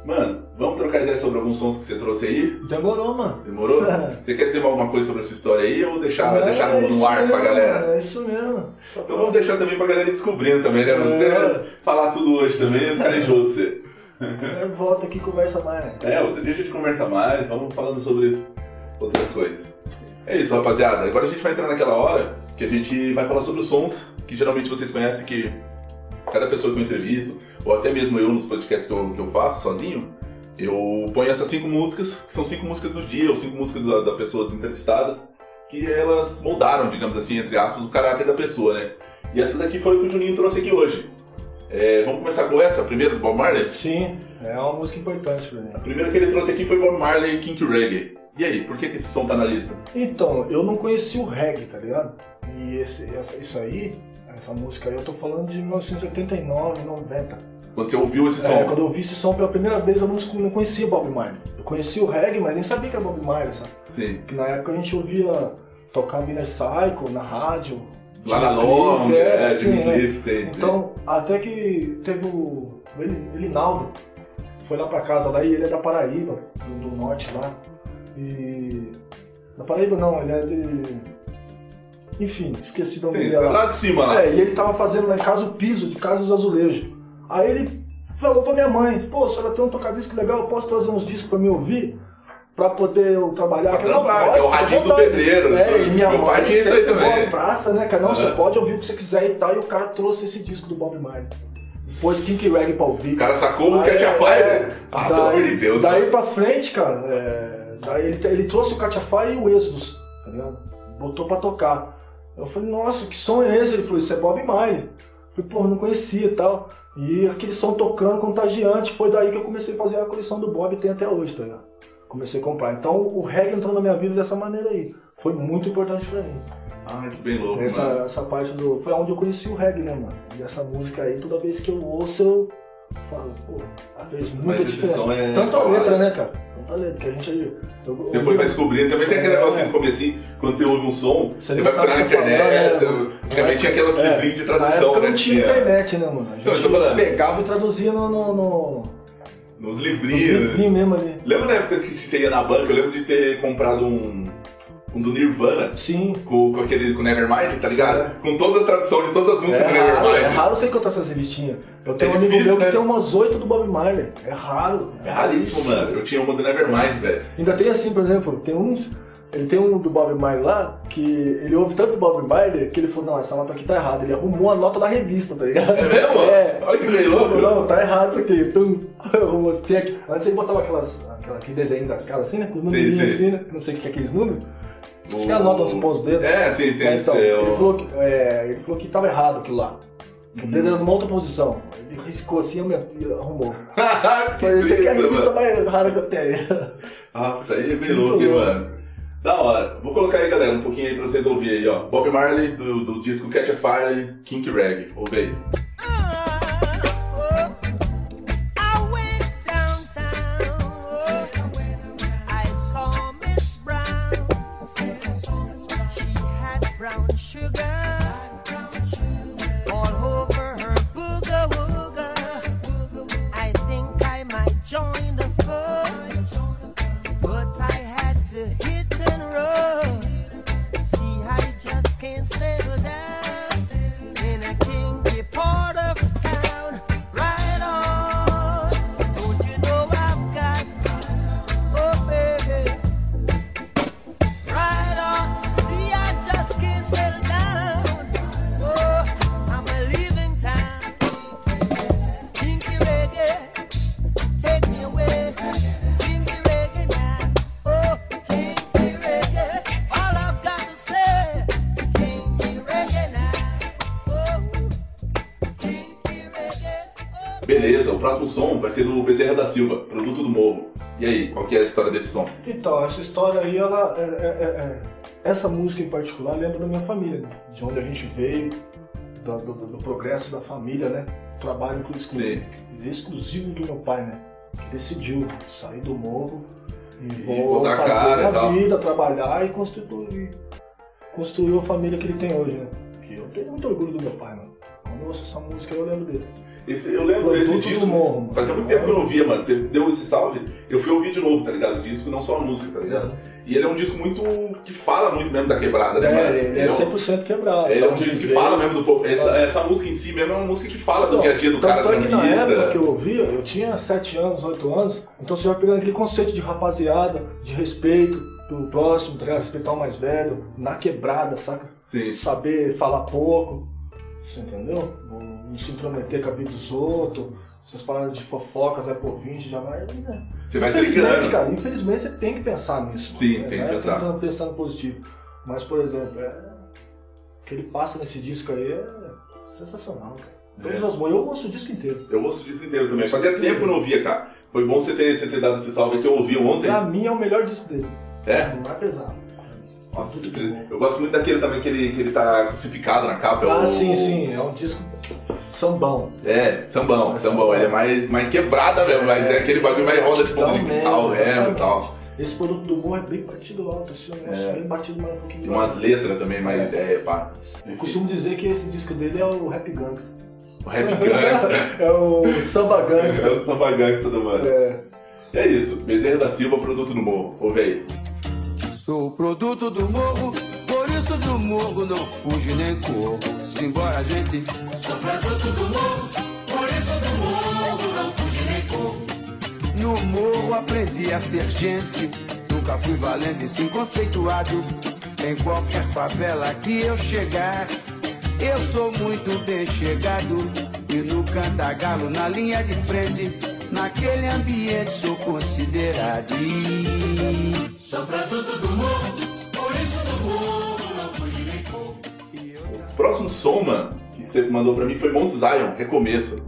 A: Mano, vamos trocar ideia sobre alguns sons que você trouxe aí?
B: Demorou, mano.
A: Demorou? você quer dizer alguma coisa sobre a sua história aí ou deixar,
B: Não,
A: deixar
B: é
A: no, ar
B: mesmo,
A: pra galera?
B: É isso mesmo. Só
A: Então vamos deixar também pra galera ir descobrindo também, né? Você
B: É.
A: falar tudo hoje também, os caras enjoam de você.
B: É, volta aqui e conversa mais.
A: É, outro dia a gente conversa mais, vamos falando sobre outras coisas. É isso, rapaziada. Agora a gente vai entrar naquela hora que a gente vai falar sobre os sons que geralmente vocês conhecem que cada pessoa que eu entrevisto, ou até mesmo eu nos podcasts que eu, que eu faço sozinho, eu ponho essas cinco músicas, que são cinco músicas do dia, ou cinco músicas da, da pessoas entrevistadas, que elas moldaram, digamos assim, entre aspas, o caráter da pessoa, né? E essa daqui foi o que o Juninho trouxe aqui hoje. É, vamos começar com essa, a primeira do Bob Marley?
B: Sim, é uma música importante pra mim.
A: A primeira que ele trouxe aqui foi Bob Marley e Kink Reggae. E aí, por que, que esse som tá na lista?
B: Então, eu não conheci o reggae, tá ligado? E esse, essa- isso aí, essa música aí, eu tô falando de 1989, 90.
A: Quando você ouviu esse som?
B: É, quando eu ouvi esse som pela primeira vez, eu não, conhecia Bob Marley. Eu conhecia o reggae, mas nem sabia que era Bob Marley, sabe?
A: Sim.
B: Porque na época a gente ouvia tocar Inner Cycle na rádio.
A: Lá na Long, é,
B: sim,
A: Jimmy
B: é.
A: Cliff, sei, sei.
B: Então, até que teve o o Eli- Elinaldo, foi lá pra casa lá e ele é da Paraíba, do, do norte lá. E. Da Paraíba não, ele é de. Enfim, esqueci de onde
A: Sim,
B: é lá.
A: de cima, lá.
B: É, e ele tava fazendo lá em casa o piso de casa dos azulejos. Aí ele falou pra minha mãe, pô, a senhora tem um tocadisco legal, eu posso trazer uns discos pra me ouvir? Pra poder eu trabalhar?
A: Pra
B: não, pode,
A: é o radinho do pedreiro,
B: É,
A: do-
B: e minha
A: meu
B: mãe
A: aí
B: sempre
A: também.
B: praça, né, cara? Não, você
A: Aham.
B: pode ouvir o que você quiser e tal. E o cara trouxe esse disco do Bob Marley. Pôs Kink Reggae pra ouvir.
A: O cara sacou o Cat
B: é,
A: Fire. Ah, pelo amor de Deus.
B: Daí
A: mano.
B: pra frente, cara, é, daí ele, ele trouxe o Catiafai e o Exodus, tá ligado? Botou pra tocar. Eu falei, nossa, que som é esse? Ele falou, isso é Bob Marley. Eu falei, pô, não conhecia e tal. E aquele som tocando, contagiante, foi daí que eu comecei a fazer a coleção do Bob e tem até hoje, tá ligado? Comecei a comprar. Então o reggae entrou na minha vida dessa maneira aí. Foi muito importante pra mim.
A: Ai, que bem louco,
B: Essa,
A: mano.
B: essa parte do. Foi onde eu conheci o reggae, né, mano? E essa música aí, toda vez que eu ouço, eu falo, pô, fez muita diferença.
A: é
B: Tanta letra, né, cara? Tanta letra, que a gente. eu- eu-
A: Depois vai descobrindo. Também tem aquele
B: É.
A: negocinho no comecinho, quando você ouve um som,
B: Você
A: você,
B: não
A: vai procurar na
B: tá
A: internet.
B: né?
A: você- Antigamente tinha aquelas
B: É.
A: livrinhos de tradução, né?
B: não tinha internet, né, mano? A
A: Não, eu
B: gente
A: tô falando.
B: pegava e traduzia no, no, no,
A: Nos
B: nos
A: livrinhos.
B: livrinhos mesmo ali.
A: Lembra na época que você ia na banca? Eu lembro de ter comprado um, um do Nirvana.
B: Sim.
A: Com, com aquele com Nevermind, tá ligado?
B: Sim.
A: Com toda a tradução de todas as
B: É
A: músicas do
B: raro,
A: Nevermind.
B: é raro você encontrar essas revistinhas. Eu tenho
A: É
B: um amigo
A: difícil,
B: meu que
A: né?
B: tem umas oito do Bob Marley. É raro.
A: É raríssimo, mano. Eu tinha uma do Nevermind, velho.
B: Ainda tem assim, por exemplo, tem uns. Ele tem um do Bob Marley lá, que ele ouve tanto Bob Marley que ele falou, não, essa nota aqui tá errada. Ele arrumou a nota da revista, tá ligado?
A: É mesmo?
B: É.
A: Olha que meio louco.
B: Não, tá errado isso aqui. Tum. Arrumou. Tem aqui. Antes ele botava aquelas, aquela, aquele desenho das caras assim, né? Com os números
A: sim.
B: assim, né? Não sei o que é aqueles números. Acho que é a
A: O-
B: nota onde você põe os dedos.
A: É, sim, sim.
B: É, então, ele,
A: o-
B: falou que, é, ele falou que tava errado aquilo lá. Que
A: Uhum.
B: o dedo era numa outra posição. Ele riscou assim e arrumou.
A: que
B: Falei, essa aqui é a revista mais rara que eu tenho.
A: Nossa, aí é bem
B: Muito
A: louco, hein,
B: louco.
A: mano. Da hora. Vou colocar aí, galera, um pouquinho aí pra vocês ouvirem aí, ó. Bob Marley, do, do disco Catch a Fire, Kink Rag. Ouve aí. vai ser do Bezerra da Silva, produto do morro. E aí, qual que é a história desse som?
B: Então, essa história aí, ela. É, é, é, é essa música em particular lembra da minha família, né? De onde a gente veio, do, do, do progresso da família, né? Trabalho exclusivo, exclusivo do meu pai, né? Que decidiu sair do morro e, e
A: vou
B: fazer
A: cara,
B: a vida, trabalhar e construir, construir a família que ele tem hoje, né? Que eu tenho muito orgulho do meu pai, mano. Quando eu ouço essa música, eu lembro dele.
A: Esse, eu lembro
B: Produto
A: esse
B: do
A: disco.
B: morro, mano.
A: Fazia muito tempo que eu não ouvia, mano. Você deu esse salve, eu fui ouvir de novo, tá ligado? O disco, não só a música, tá ligado? E ele é um disco muito. que fala muito mesmo da quebrada, né, mano?
B: É, ele é
A: um-
B: 100% quebrado.
A: Ele é um disco que fala mesmo do povo. Essa, essa música em si mesmo é uma música que fala do dia a dia do cara
B: tanto é que na época que eu ouvia, eu tinha 7 anos, 8 anos, então você vai pegando aquele conceito de rapaziada, de respeito pro próximo, tá ligado? respeitar o mais velho, na quebrada, saca?
A: Sim.
B: Saber falar pouco, você entendeu? Não, não se intrometer com a vida dos outros, essas paradas de fofocas, é por 20, já vai. Né?
A: Você vai
B: Infelizmente,
A: ligando.
B: cara, infelizmente você tem que pensar nisso.
A: Sim,
B: mano.
A: tem que
B: Vai
A: pensar.
B: Tentando pensar no positivo. Mas, por exemplo, é... o que ele passa nesse disco aí é sensacional, cara. Todas
A: É.
B: as músicas, eu gosto do disco inteiro.
A: Eu ouço disso inteiro também. Fazia tempo que eu não ouvia, cara. Foi bom você ter, você ter dado esse salve que eu ouvi ontem.
B: Pra mim é o melhor disco dele.
A: É?
B: Não é pesado.
A: Nossa,
B: bom.
A: eu gosto muito daquele também que ele, que ele tá crucificado na capa. é
B: Ah,
A: o-
B: sim, sim. É um disco sambão.
A: É, sambão,
B: É
A: sambão.
B: sambão.
A: Ele é mais, mais quebrada mesmo, mas é aquele bagulho mais roda de fundo de quintal mesmo e tal.
B: Esse produto do humor é bem batido alto, assim, um negócio
A: É.
B: bem batido mais um pouquinho.
A: Tem umas letras também, mais
B: É.
A: ideia, pá.
B: Eu costumo dizer que esse disco dele é o Rap Gangsta.
A: O rap gangsta.
B: é o Samba
A: é
B: Gangsta.
A: o samba gangsta do mano.
B: É.
A: É isso, Bezerra da Silva, produto do morro. Ouve aí.
C: Sou produto do morro, por isso do morro não fuge nem corro. Simbora, gente. Sou produto do morro, por isso do morro não fuge nem corro. No morro aprendi a ser gente, nunca fui valente sim conceituado. Em qualquer favela que eu chegar, eu sou muito bem chegado. E no cantagalo, na linha de frente, naquele ambiente sou considerado. Sou produto do morro, por isso do morro não fugi nem corro. E eu
A: O próximo som, mano, que você mandou pra mim foi Mount Zion, Recomeço.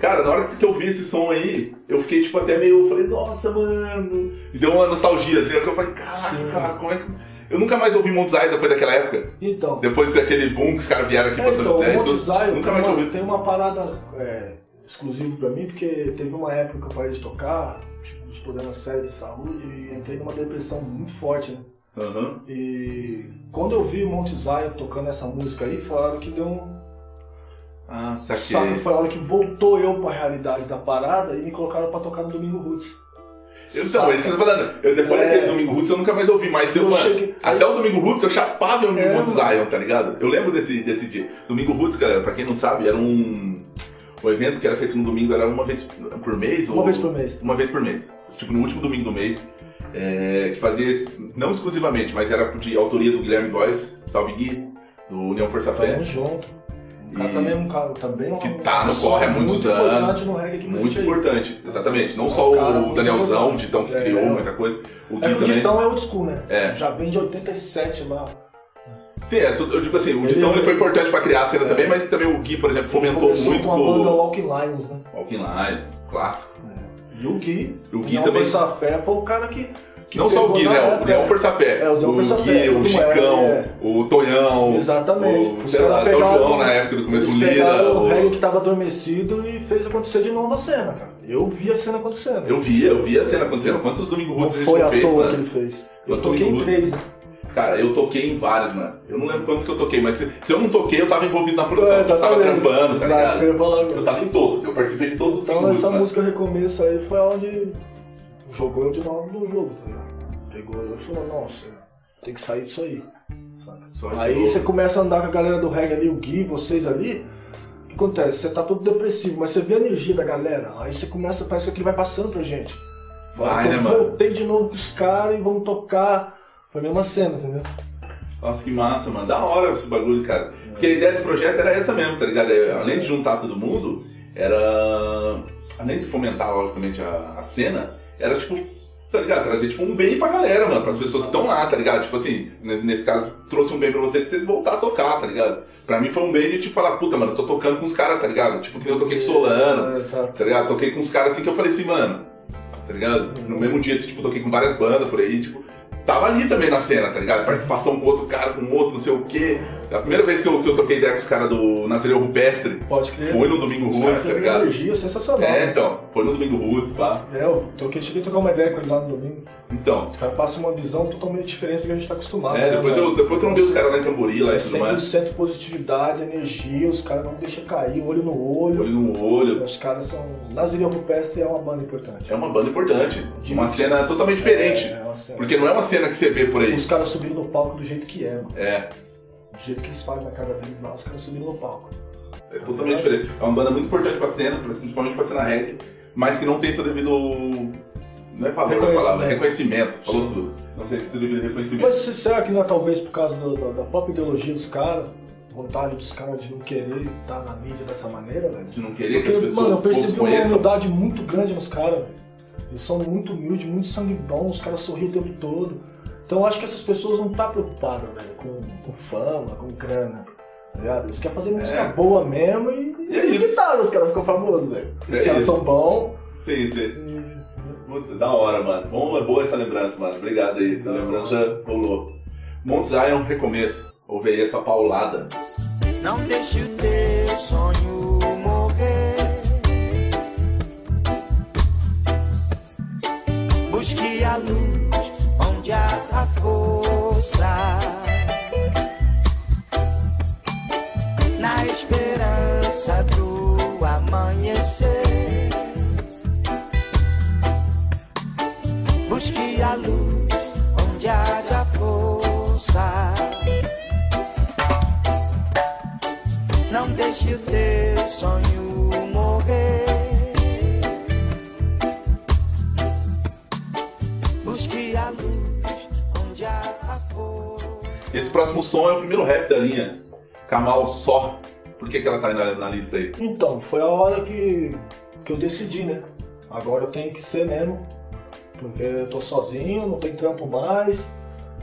A: Cara, na hora que eu vi esse som aí, eu fiquei tipo até meio. Falei, nossa, mano. E deu uma nostalgia, assim, que eu falei, caraca,
B: Sim.
A: cara, como é que. Eu nunca mais ouvi Mount Zion depois daquela época.
B: Então,
A: Depois daquele boom que os caras vieram aqui
B: É,
A: pra São
B: então,
A: José. tudo,
B: Zion
A: nunca mais
B: uma,
A: ouvi.
B: tem uma parada é, exclusiva pra mim, porque teve uma época que eu parei de tocar, tipo, uns problemas sérios de saúde, e entrei numa depressão muito forte, né?
A: Aham.
B: E quando eu vi o Monte Zion tocando essa música aí, hora que deu um.
A: Ah, saquei.
B: Só que foi a hora que voltou eu pra realidade da parada e me colocaram pra tocar no Domingo Roots.
A: Então, é isso que eu tô falando. Eu, depois
B: É.
A: daquele Domingo Roots eu nunca mais ouvi mais. Eu,
B: Eu cheguei-
A: Até o Domingo Roots eu chapava em
B: É, mano.
A: Zion, tá ligado? Eu lembro desse, desse dia. Domingo Roots, galera, pra quem não sabe, era um. Um evento que era feito no domingo, era uma vez por mês?
B: Uma
A: ou-
B: vez por mês.
A: Uma vez por mês. Tipo, no último domingo do mês. é, que fazia, não exclusivamente, mas era de autoria do Guilherme Góes, Salve Gui, do União Força Fé.
B: Tamo junto. O cara também é um cara também é um-
A: Que tá no corre há muitos
B: muito
A: anos.
B: importante no reggae aqui
A: Muito importante, exatamente. Não
B: É
A: só
B: cara
A: o
B: muito
A: Danielzão, o
B: importante.
A: Ditão que
B: É.
A: criou muita coisa. O Gui
B: É o. Ditão é old school, né?
A: É.
B: Já vem de 87 lá.
A: Sim, é, eu digo assim, o
B: Ele-
A: Ditão ele foi importante pra criar a cena também, mas também o Gui, por exemplo, fomentou
B: Começou
A: muito
B: com a banda
A: o
B: Walking Lions, né?
A: Walking Lines, clássico.
B: E o Gui,
A: O Gui também-
B: Força Fé, foi o cara que. que
A: Não só o Gui, né? O
B: época,
A: União Força Fé.
B: É, o União Força
A: Gui,
B: Fé,
A: o
B: todo
A: Chicão,
B: mundo, é.
A: o Tonhão.
B: Exatamente.
A: O, sei lá, até o João na época do começo, o
B: Eles
A: Lira.
B: o
A: o-
B: reggae que tava adormecido e fez acontecer de novo a cena, cara. Eu vi a cena acontecendo.
A: Eu via, eu via a cena acontecendo. Quantos Domingo Roots a gente
B: foi
A: não
B: à
A: fez,
B: toa
A: mano?
B: que ele fez. Eu toquei em três, né?
A: Cara, eu toquei em vários, mano. Eu não lembro quantos que eu toquei, mas se, se eu não toquei, eu tava envolvido na produção.
B: É,
A: eu tava trampando, tá ligado? Eu
B: agora.
A: tava em todos, eu participei de todos os
B: Então essa
A: mano.
B: música Recomeço aí foi onde jogou eu de novo no jogo, tá ligado? Pegou eu e falou, nossa, tem que sair disso aí. Aí você começa a andar com a galera do reggae ali, o Gui, vocês ali. O que acontece? Você tá todo depressivo, mas você vê a energia da galera. Aí você começa, parece que aquilo vai passando pra gente.
A: Vai,
B: eu
A: né, mano?
B: voltei de novo com os caras e vamos tocar. Foi a mesma cena, entendeu?
A: Nossa, que massa, mano. Da hora esse bagulho, cara. Porque a ideia do projeto era essa mesmo, tá ligado? É, Além de juntar todo mundo, era. Além de fomentar, logicamente, a, a cena, era tipo. Tá ligado? Trazer tipo um bem pra galera, mano. Pras pessoas que estão lá, tá ligado? Tipo assim, ne- nesse caso, trouxe um bem pra você de você voltar a tocar, tá ligado? Pra mim foi um bem de tipo falar, puta, mano, eu tô tocando com os caras, tá ligado? Tipo, que eu toquei com Solano,
B: É,
A: tá ligado? Toquei com os caras assim que eu falei assim, mano, tá ligado? No mesmo dia, assim, tipo, toquei com várias bandas por aí, tipo, tava ali também na cena, tá ligado? Participação com outro cara, com outro, não sei o quê. A primeira vez que eu, que eu troquei ideia com os caras do Nazareu Rupestre
B: Pode crer.
A: foi no Domingo
B: Os
A: Roots, tá
B: têm uma
A: ligado?
B: energia sensacional.
A: É,
B: né?
A: então, foi no Domingo Roots, pá.
B: É, eu troquei, cheguei a trocar uma ideia com eles lá no domingo.
A: Então,
B: Os caras passam uma visão totalmente diferente do que a gente tá acostumado.
A: é,
B: né,
A: depois eu, depois eu trombei os caras lá em Cambori, lá
B: É
A: e tudo mais.
B: 100% positividade, energia, os caras não deixam cair, olho no olho.
A: Olho no olho.
B: Os caras são. Naziria Rupestre é uma banda importante.
A: É uma banda importante. Uma cena totalmente diferente.
B: É, é uma cena.
A: Porque não é uma cena que você vê por aí.
B: Os caras subiram no palco do jeito que é, mano.
A: É,
B: Do jeito que eles fazem na casa deles lá, os caras subiram no palco.
A: é totalmente diferente. É uma banda muito importante pra cena, principalmente pra cena reggae, mas que não tem seu devido. Não é valor a palavra,
B: Reconhecimento.
A: reconhecimento. Falou tudo. Não sei se seu devido reconhecimento.
B: Mas será que não é talvez por causa do- do- da própria ideologia dos caras? Vontade dos caras de não querer estar na mídia dessa maneira, velho?
A: De não querer que
B: Porque,
A: as pessoas
B: mano, eu percebi uma humildade muito grande nos caras, velho. Eles são muito humildes, muito sangue bom, os caras sorriem o tempo todo. Então eu acho que essas pessoas não estão preocupadas, velho, com, com fama, com grana. tá ligado? Eles querem fazer música
A: É.
B: boa mesmo e,
A: E é isso.
B: tá, os caras ficam famosos, velho. Os
A: É
B: caras
A: isso.
B: são bons.
A: Sim, sim. Puta, da hora, mano. Bom, é boa essa lembrança, mano. Obrigado aí, essa lembrança rolou. Mount Zion, recomeço. Ouve aí essa paulada.
D: Não deixe o teu sonho força. Na esperança do amanhecer. Busque a luz onde há de a força. Não deixe o teu sonho
A: Esse próximo som é o primeiro rap da linha. Kamal Só. Por que, que ela tá aí na, na lista aí?
B: Então, foi a hora que, que eu decidi, né? Agora eu tenho que ser mesmo. Porque eu tô sozinho, não tem trampo mais.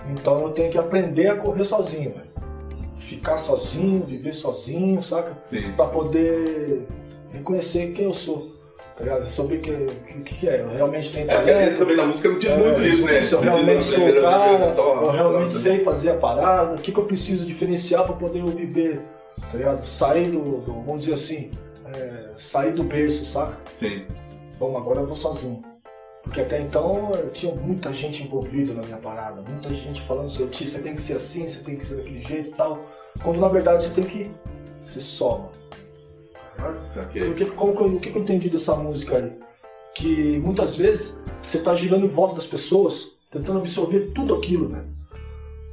B: Então eu tenho que aprender a correr sozinho, velho. Ficar sozinho, viver sozinho, saca?
A: Sim.
B: Pra poder reconhecer quem eu sou. Tá ligado? Sobre o que, que, que é. Eu realmente tenho
A: É,
B: talento.
A: também da música não diz
B: É,
A: muito isso, né?
B: Se eu realmente sou o cara,
A: só-
B: eu realmente sei fazer a parada, o que, que eu preciso diferenciar pra poder eu viver, tá ligado? Sair do, do- vamos dizer assim, é, sair do berço, saca?
A: Sim.
B: Bom, agora eu vou sozinho. Porque até então eu tinha muita gente envolvida na minha parada, muita gente falando assim, "Tio, você tem que ser assim, você tem que ser daquele jeito e tal. Quando na verdade você tem que ser só, mano.
A: Saquei.
B: O que, como que eu- o que, que eu entendi dessa música aí? Que muitas vezes você tá girando em volta das pessoas, tentando absorver tudo aquilo, né?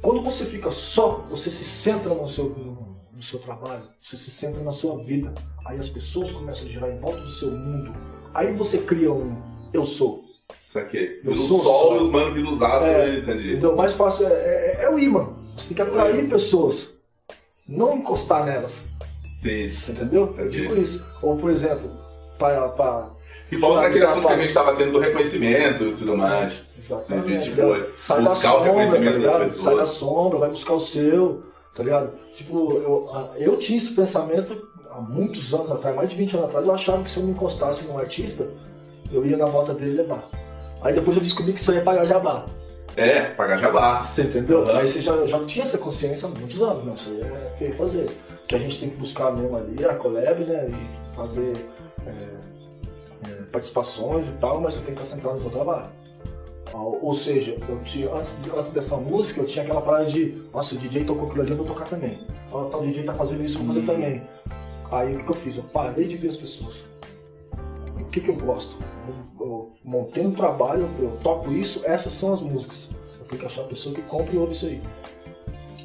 B: Quando você fica só, você se centra no seu, no, seu trabalho, você se centra na sua vida. Aí as pessoas começam a girar em volta do seu mundo. Aí você cria um eu sou.
A: Saquei.
B: Eu sou
A: sol e os manos vindo os astros,
B: É,
A: né? entendi.
B: Então o mais fácil é, é, é o imã. Você tem que atrair pessoas, não encostar nelas.
A: Sim.
B: Você entendeu? Eu
A: Entendi.
B: digo isso. Ou, por exemplo, para. para
A: E volta naquele
B: finalizar
A: assunto que a gente tava tendo do reconhecimento e tudo mais.
B: Exatamente. Né?
A: foi
B: sai da
A: buscar o
B: sombra, tá ligado?
A: pessoas.
B: Sai da sombra, vai buscar o seu, tá ligado? Tipo, eu, eu tinha esse pensamento há muitos anos atrás, mais de 20 anos atrás, eu achava que se eu me encostasse num artista, eu ia na moto dele levar. Aí depois eu descobri que isso aí é pagar jabá.
A: É, pagar jabá.
B: Você entendeu?
A: Aham.
B: Aí você já, já tinha essa consciência há muitos anos, não, isso aí é feio fazer. Que a gente tem que buscar mesmo ali a collab, né? E fazer é, é, participações e tal, mas você tem que estar centrado no seu trabalho. Ou seja, eu tinha, antes, de- antes dessa música eu tinha aquela parada de, nossa, o DJ tocou aquilo ali, eu vou tocar também. Tá, o DJ tá fazendo isso, eu vou fazer também. Aí o que, que eu fiz? Eu parei de ver as pessoas. O que, que eu gosto? Eu, eu montei um trabalho, eu, eu toco isso, essas são as músicas. Eu tenho que achar a pessoa que compra e ouve isso aí.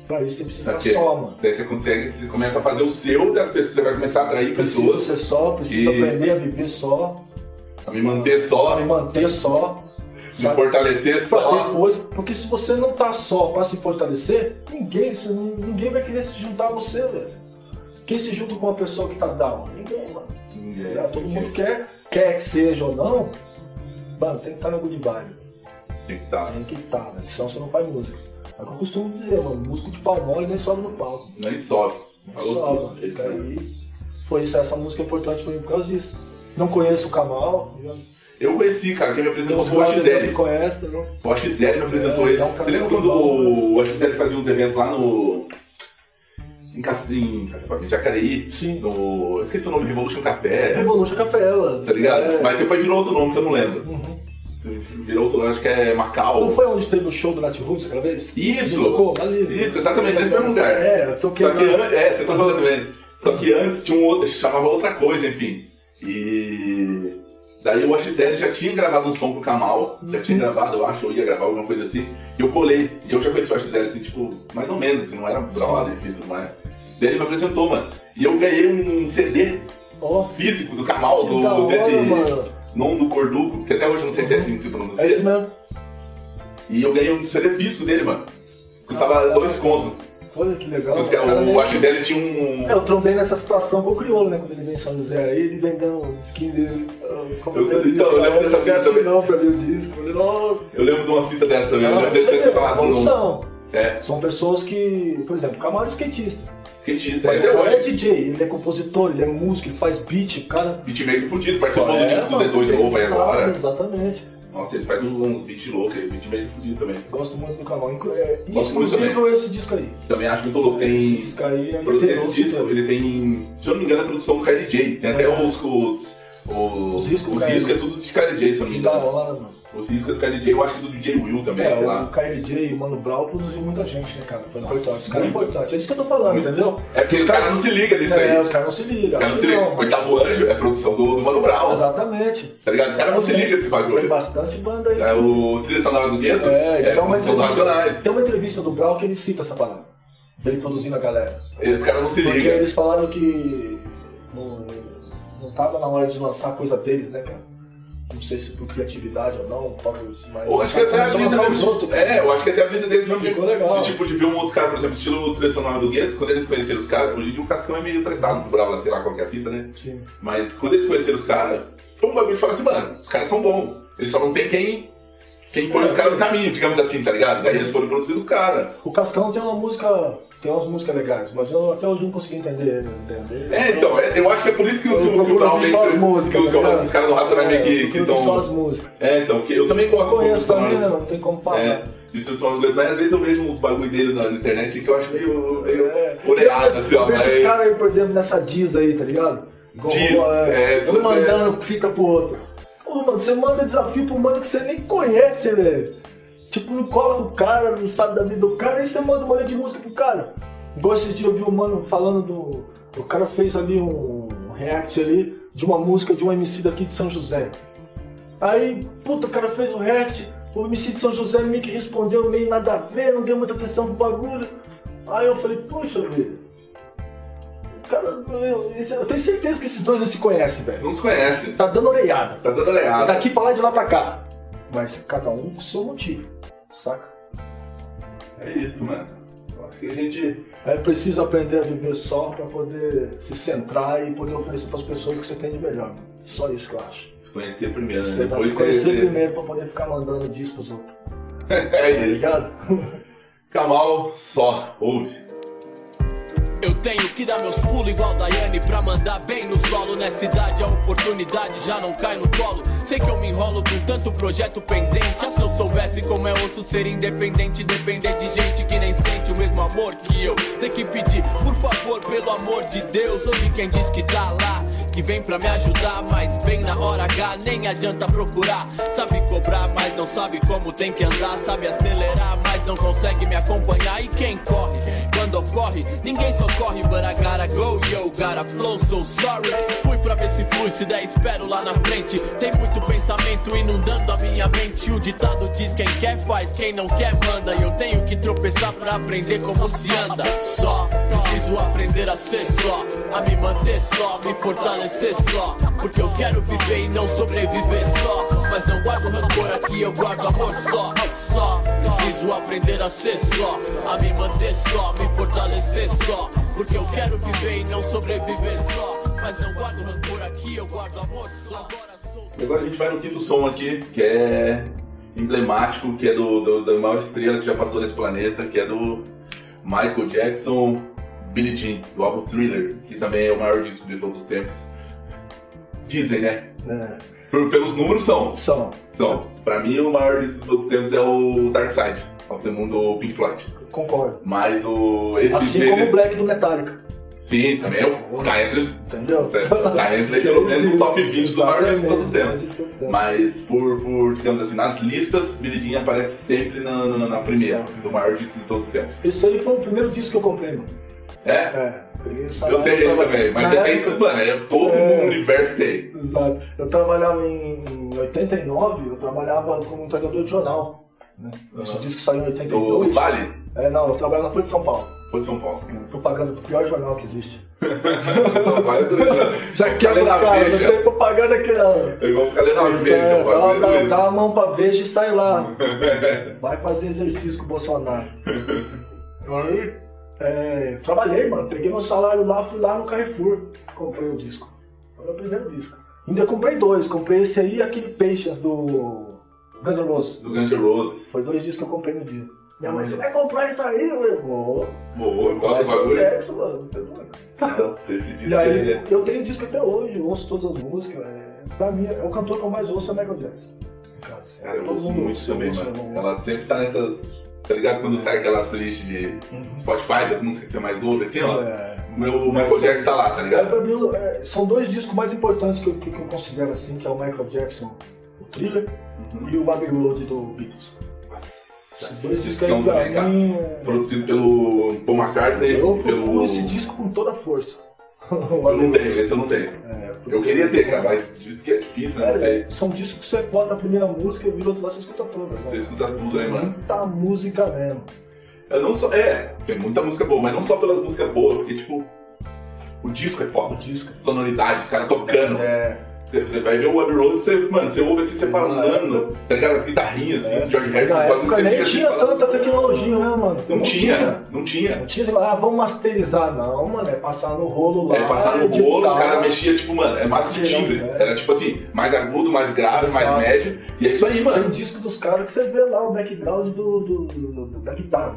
B: Pra isso você precisa
A: Saquei.
B: só, mano.
A: Daí você consegue, você começa a fazer o seu das pessoas, você vai começar a atrair
B: Preciso
A: pessoas,
B: ser só, preciso
A: E-
B: aprender a viver só,
A: a me manter só,
B: a me manter só.
A: me fortalecer só.
B: depois, porque se você não tá só pra se fortalecer, ninguém, ninguém vai querer se juntar a você, velho. Quem se junta com uma pessoa que tá down? Ninguém, mano.
A: Ninguém.
B: Todo mundo quer, quer que seja ou não, mano, tem que estar no good vibe.
A: Tem que estar.
B: Tem que estar, né? Senão você não faz música. É o que eu costumo dizer, mano, músico de pau mole nem sobe no palco.
A: Nem sobe. Falou
B: Sobe,
A: tudo. isso aí.
B: Foi isso, essa música é importante pra mim por causa disso. Não conheço o Kamal,
A: Eu conheci, cara, quem me apresentou foi o XL.
B: conhecem, não?
A: O XL me apresentou
B: É,
A: ele.
B: é um
A: Você lembra quando o XL fazia uns eventos lá no. Em Cac- em Jacareí?
B: Sim.
A: No. Esqueci o nome, Revolution Café.
B: Revolution Café, mano.
A: Tá ligado?
B: É.
A: Mas depois virou outro nome que eu não lembro.
B: Uhum.
A: Virou outro, acho que é Macau.
B: Não foi onde teve o show do Nat Roots aquela vez?
A: Isso!
B: Tocou ali.
A: Isso, exatamente, nesse mesmo lugar.
B: É, eu toquei
A: Só que é, você tocou lá também. Só que antes tinha um outro, chamava outra coisa, enfim. E daí o AXL já tinha gravado um som com o Kamal, já tinha
B: Uhum.
A: gravado, eu acho, ou ia gravar alguma coisa assim. E eu colei. E eu já conheci o AXL assim, tipo, mais ou menos, assim, não era brother, enfim, tudo mais. Daí ele me apresentou, mano. E eu ganhei um CD
B: Ó,
A: físico do Kamal, do,
B: hora,
A: desse
B: mano.
A: Nome do Corduco, que até hoje eu não sei se é assim que se pronuncia.
B: É isso mesmo.
A: E eu ganhei um CD físico dele, mano. Custava dois contos.
B: Olha que legal.
A: Os-
B: cara
A: O
B: nem-
A: AXL tinha um.
B: É, eu trombei nessa situação com o Criolo, né? Quando ele veio em São José aí, ele vendendo skin dele. ah, Como
A: Eu-
B: ele
A: então, eu lembro dessa fita também.
B: assinou pra ver o disco. Eu falei, nossa.
A: Eu lembro de uma fita dessa também. eu
B: Não,
A: lembro desse
B: você vê,
A: campeonato. É,
B: São pessoas que, por exemplo, o Camargo é skatista.
A: Skatista.
B: Mas
A: Até
B: cara é
A: hoje.
B: DJ, ele é compositor, ele é músico, ele faz beat, cara.
A: Beatmaker fudido, participou do
B: É,
A: disco do
B: mano,
A: D2
B: ele
A: novo aí agora.
B: Exatamente.
A: Nossa, ele faz uns um beat louco aí, beatmaker fudido também.
B: Gosto muito do. Inclu- É, inclusive esse disco aí.
A: Também acho muito louco.
B: Esse
A: Tem.
B: disco aí é
A: Esse disco,
B: mesmo.
A: ele tem. Se eu não me engano, a produção do KLJ. Tem até
B: É.
A: os. Os, os,
B: Os riscos
A: os
B: do
A: riscos é tudo de KLJ, se eu não me
B: Que da
A: engano.
B: hora, mano.
A: Os riscos é do KLJ, eu acho que do DJ Will também, sei
B: É, o
A: lá.
B: KLJ e o Mano Brown produziu muita gente, né, cara? Foi
A: Nossa,
B: importante. Os caras é importante. É isso que eu tô falando,
A: Muito.
B: entendeu?
A: É porque os caras não se ligam nisso
B: É,
A: aí.
B: os caras não se ligam.
A: Os caras não se ligam.
B: mas-
A: Oitavo Anjo é produção do, do Mano Brown.
B: Exatamente.
A: Tá ligado? Os caras não se ligam nesse
B: Tem
A: bagulho.
B: bastante banda aí.
A: É o trilha sonora do Gueto.
B: É,
A: é
B: então, mas tem uma entrevista do Brown que ele cita essa parada. Dele produzindo a galera.
A: Os caras não se
B: Porque
A: ligam.
B: eles falaram que não, não tava na hora de lançar a coisa deles, né, cara? Não sei se por criatividade ou não, mas.
A: Eu acho que até a brisa deles.
B: outros, cara.
A: É, eu acho que até a brisa deles mesmo de,
B: Ficou legal.
A: de, tipo, de ver um outro cara, por exemplo, estilo sonora do Gueto, quando eles conheceram os caras, hoje em dia o Cascão é meio tratado com o Brau, sei lá qual que é a fita, né?
B: Sim.
A: Mas quando eles conheceram os caras, foi um bagulho de falar assim, mano, os caras são bons. Eles só não tem quem. Quem põe os caras no caminho, digamos assim, tá ligado? Daí eles foram produzir os caras.
B: O Cascão tem uma música. Tem umas músicas legais, mas eu até hoje não consegui entender. entender.
A: É, então, é- eu acho que é por isso que, o-
B: Eu
A: que, que meio
B: só as
A: que-
B: músicas.
A: que
B: tá
A: os caras do Racionais meio que
B: É, ouvir
A: estão.
B: Só as músicas.
A: É, então, porque eu também gosto
B: Eu conheço também, né? Não tem como falar.
A: É, de mas às vezes eu vejo uns bagulho dele na internet que eu acho meio. meio
B: É.
A: oleado, assim, ó.
B: Eu vejo
A: mas-
B: os caras aí, por exemplo, nessa Diz aí, tá ligado?
A: Diz,
B: é, um mandando fita pro outro. Pô, mano, você manda desafio pro mano que você nem conhece, velho. Tipo, não cola com o cara, não sabe da vida do cara, aí você manda uma letra de música pro cara. Dia eu vi um mano falando do. O cara fez ali um react ali de uma música de um MC daqui de São José. Aí, puta, o cara fez o react, o MC de São José meio que respondeu meio nada a ver, não deu muita atenção pro bagulho. Aí eu falei, poxa vida. Cara, eu, eu tenho certeza que esses dois não se conhecem, velho.
A: Não se conhece.
B: Tá dando orelhada.
A: Tá dando oleada.
B: Daqui pra lá e de lá pra cá. Mas cada um com seu motivo, saca?
A: É isso, mano. Eu acho que a gente.
B: É preciso aprender a viver só pra poder se centrar e poder oferecer pras pessoas o que você tem de melhor. Só isso que eu acho.
A: Se conhecer primeiro, né?
B: Você vai se conhecer primeiro pra poder ficar mandando disso pros outros.
A: é
B: Tá
A: isso.
B: ligado?
A: Kamal só, ouve.
E: Eu tenho que dar meus pulos igual Daiane pra mandar bem no solo. Nessa idade a oportunidade já não cai no colo. Sei que eu me enrolo com tanto projeto pendente. Ah, se eu soubesse como é osso ser independente, depender de gente que nem sente o mesmo amor que eu. Tem que pedir, por favor, pelo amor de Deus, ou de quem diz que tá lá, que vem pra me ajudar. Mas bem na hora H, nem adianta procurar. Sabe cobrar, mas não sabe como tem que andar. Sabe acelerar, mas não consegue me acompanhar. E quem corre, quando ocorre, ninguém socorre. But I gotta go, yo, gotta flow, so sorry. Fui pra ver se flui, se der, espero lá na frente. Tem muito pensamento inundando a minha mente. O ditado diz: quem quer faz, quem não quer manda. E eu tenho que tropeçar pra aprender como se anda. Só preciso aprender a ser só, a me manter só, me fortalecer só. Porque eu quero viver e não sobreviver só. Mas não guardo rancor aqui, eu guardo amor só. Só preciso aprender a ser só, a me manter só, me fortalecer só. Porque eu quero viver e não sobreviver só. Mas não guardo rancor aqui, eu guardo amor só. Agora sou
A: E agora a gente vai no quinto som aqui, que é emblemático, que é do, do, da maior estrela que já passou nesse planeta, que é do Michael Jackson, Billie Jean, do álbum Thriller, que também é o maior disco de todos os tempos. Dizem, né?
B: É.
A: Por- pelos números são.
B: São.
A: São. Pra mim, o maior disco de todos os tempos é o Dark Side, of the Moon do Pink Floyd.
B: Concordo.
A: Mas o. Esse
B: Assim como o Black do Metallica.
A: Sim, também é o. Tá entre os.
B: Entendeu?
A: Tá entre pelo menos os top 20 dos maiores discos de todos os tempos. Mas por, por, digamos assim, nas listas, Jean aparece sempre na, na, na primeira, do maior disco de todos os tempos.
B: Esse aí foi o primeiro disco que eu comprei, mano.
A: É?
B: É.
A: Eu tenho também, mas aí,
B: época-
A: mano, é, todo
B: É.
A: o universo tem.
B: Exato. Eu trabalhava em 89, eu trabalhava como entregador de jornal. Né? Esse disco saiu em
A: Do
B: 82.
A: Vale?
B: É, não, eu trabalhava na Folha de São Paulo.
A: Foi de São Paulo.
B: Propaganda do pior jornal que existe.
A: É doido, mano.
B: Já os
A: a
B: caras, não tem propaganda aqui não.
A: É igual ficar lendo a Veja, é
B: Dá, dá a mão pra Veja e sai lá. Vai fazer exercício com o Bolsonaro. Aí, é, trabalhei, mano. Peguei meu salário lá, fui lá no Carrefour. Comprei o disco. Foi o primeiro disco. Ainda comprei dois. Comprei esse aí e aquele Patience do Guns N' Roses.
A: Do Guns N' Roses.
B: Foi dois discos que eu comprei no dia. Minha mãe, você vai comprar isso aí, meu? Vou.
A: Boa, igual o
B: Michael
A: bagulho.
B: Jackson, mano. Você é doido.
A: Nossa, esse
B: E
A: disco
B: aí,
A: é.
B: eu tenho disco até hoje, eu ouço todas as músicas. É, pra mim, é o cantor que eu mais ouço é o Michael Jackson. Em casa, assim.
A: Cara, eu ouço muito também, mano.
B: eu-
A: Ela sempre tá nessas. Tá ligado? Quando sai aquelas playlists de
B: Uhum.
A: Spotify, das músicas que você mais ouve, assim, ó.
B: É.
A: O meu Michael Jackson tá lá, tá
B: É,
A: ligado?
B: pra mim, é, são dois discos mais importantes que eu, que, que eu considero assim, que é o Michael Jackson, o Thriller,
A: Uhum.
B: e o Road do Beatles.
A: Nossa,
B: dois discos aí pra
A: cara.
B: mim... é-
A: Produzido pelo Paul McCartney
B: Eu
A: e pelo.
B: esse disco com toda a força.
A: Eu não tenho, esse eu não tenho.
B: É,
A: Eu queria ter, cara, mas diz que é difícil, né?
B: É, são discos que você bota a primeira música e vira outro lado, você escuta toda.
A: Você escuta tudo, né, mano?
B: Muita música mesmo.
A: Eu não só. É, tem muita música boa, mas não só pelas músicas boas, porque, tipo, o disco é
B: O
A: foda.
B: disco.
A: Sonoridade, os caras tocando.
B: É,
A: Você, você vai ver o Abbey Road, você, mano, você ouve assim, você fala, mano, tá ligado? As guitarrinhas, assim, do George Harrison, os bagulhos que você
B: nem
A: fica assim,
B: tinha
A: fala,
B: tanta tecnologia, né, mano?
A: Não tinha, não tinha.
B: Não tinha, ah, vamos masterizar. Não, mano, é passar no rolo lá.
A: É, passar no
B: editar.
A: bolo, os caras mexiam, tipo, mano, é mais que
B: Tirando,
A: timbre.
B: é.
A: Era tipo assim, mais agudo, mais grave, mais
B: Exato.
A: médio. E é isso aí,
B: Tem
A: mano.
B: disco dos caras que você vê lá o background do, do- do- do- da guitarra.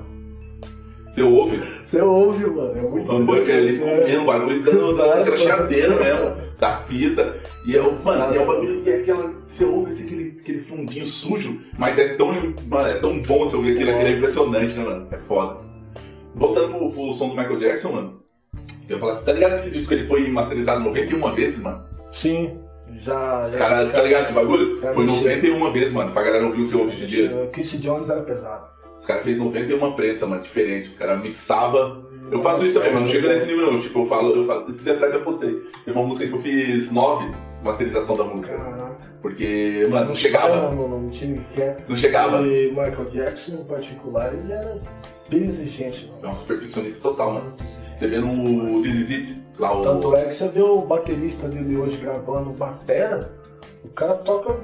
A: Você ouve
B: Você ouve, mano. É
A: o
B: muito
A: hambúrguer ali
B: interessante,
A: comendo, o bagulho dando dando aquela chadeira mesmo, da fita. E é o, mano, e é o bagulho que é aquela. Você ouve assim, aquele, aquele fundinho sujo, mas é tão, mano, é tão bom você ouvir aquilo, aquilo é impressionante, né, mano? É foda. Voltando pro, pro som do Michael Jackson, mano. Eu ia falar, você tá ligado que esse disco ele foi masterizado 91 vezes, mano?
B: Sim, já.
A: Os caras, tá ligado esse bagulho? Foi
B: mentira.
A: 91 vezes, mano, pra galera ouvir o que ouve hoje em dia.
B: Casey Jones era pesado.
A: Caras fez 91 prensas, mano, diferente. Os caras mixavam. Eu faço isso também, mas não chega nesse nível não. Tipo, eu falo, eu falo, esse dia atrás eu postei. Teve uma música que eu fiz 9 masterização da música.
B: Caraca.
A: Porque, mano, não chegava.
B: No, no time que é.
A: Não chegava.
B: E Michael Jackson, em particular, ele era bem exigente. mano.
A: É um perfeccionista total, mano. Você vê no This Is It, lá o.
B: Tanto é que você vê o baterista dele hoje gravando batera, o cara toca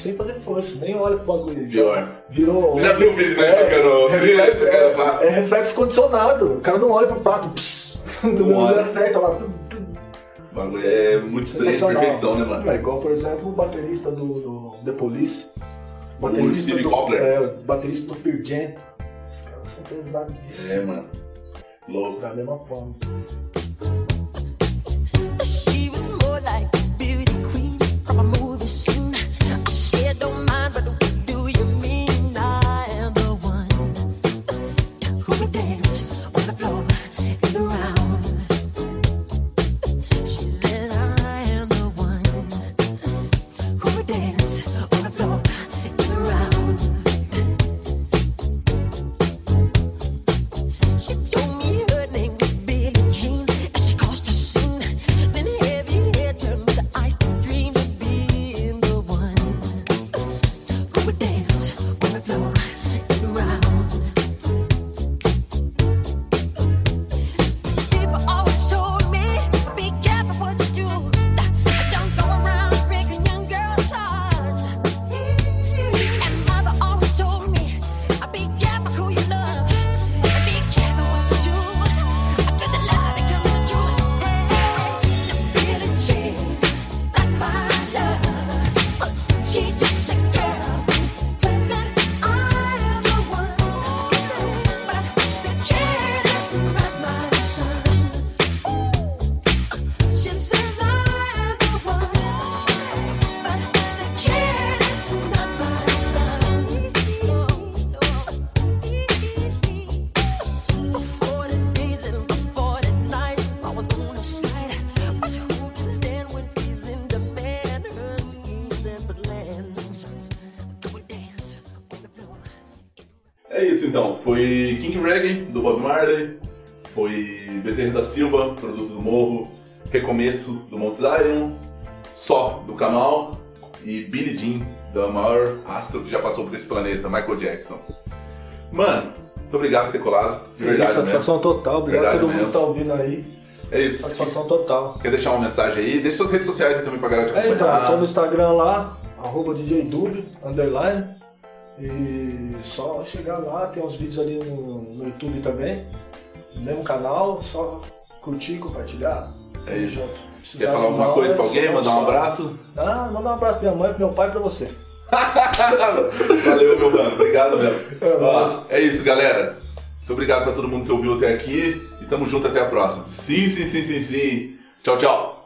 B: sem fazer força, nem olha pro bagulho.
A: Pior.
B: Virou.
A: Você já viu o vídeo, né?
B: É,
A: Tocando
B: reflexo,
A: tocando pá.
B: é, é reflexo condicionado. O cara não olha pro prato. Pss,
A: Não olha.
B: acerta lá. Tudo, tudo.
A: O bagulho é muito perfeição, né, mano?
B: É igual, por exemplo, o baterista do, do The Police.
A: O Steve
B: do,
A: Cochran.
B: É, o baterista do Pearl Jam. Os caras são pesadíssimos.
A: É, mano. Louco.
B: Da mesma forma.
F: She was more like a beauty queen but what
A: King Reggae, do Bob Marley. Foi Bezerra da Silva, Produto do Morro. Recomeço, do Mount Zion. Só, do Kamal. E Billie Jean, da maior astro que já passou por esse planeta, Michael Jackson. Mano, muito obrigado por ter colado. De verdade,
B: Satisfação
A: mesmo.
B: total, obrigado a todo mundo
A: mesmo.
B: que tá ouvindo aí.
A: É isso.
B: Satisfação total.
A: Quer deixar uma mensagem aí? Deixa suas redes sociais aí também pra galera te
B: É, então,
A: acompanhar.
B: tô no Instagram lá, arroba DJ Dub, underline. E só chegar lá, tem uns vídeos ali no, no YouTube também. No mesmo canal, só curtir, compartilhar.
A: É isso.
B: Junto.
A: Quer falar alguma coisa pra alguém? Mandar um abraço?
B: Ah, mandar um abraço pra minha mãe, pro meu pai e pra você.
A: Valeu, meu mano. Obrigado mesmo.
B: É
A: é isso, galera. Muito obrigado pra todo mundo que ouviu até aqui. E tamo junto até a próxima. Sim, sim, sim, sim, sim. Tchau, tchau.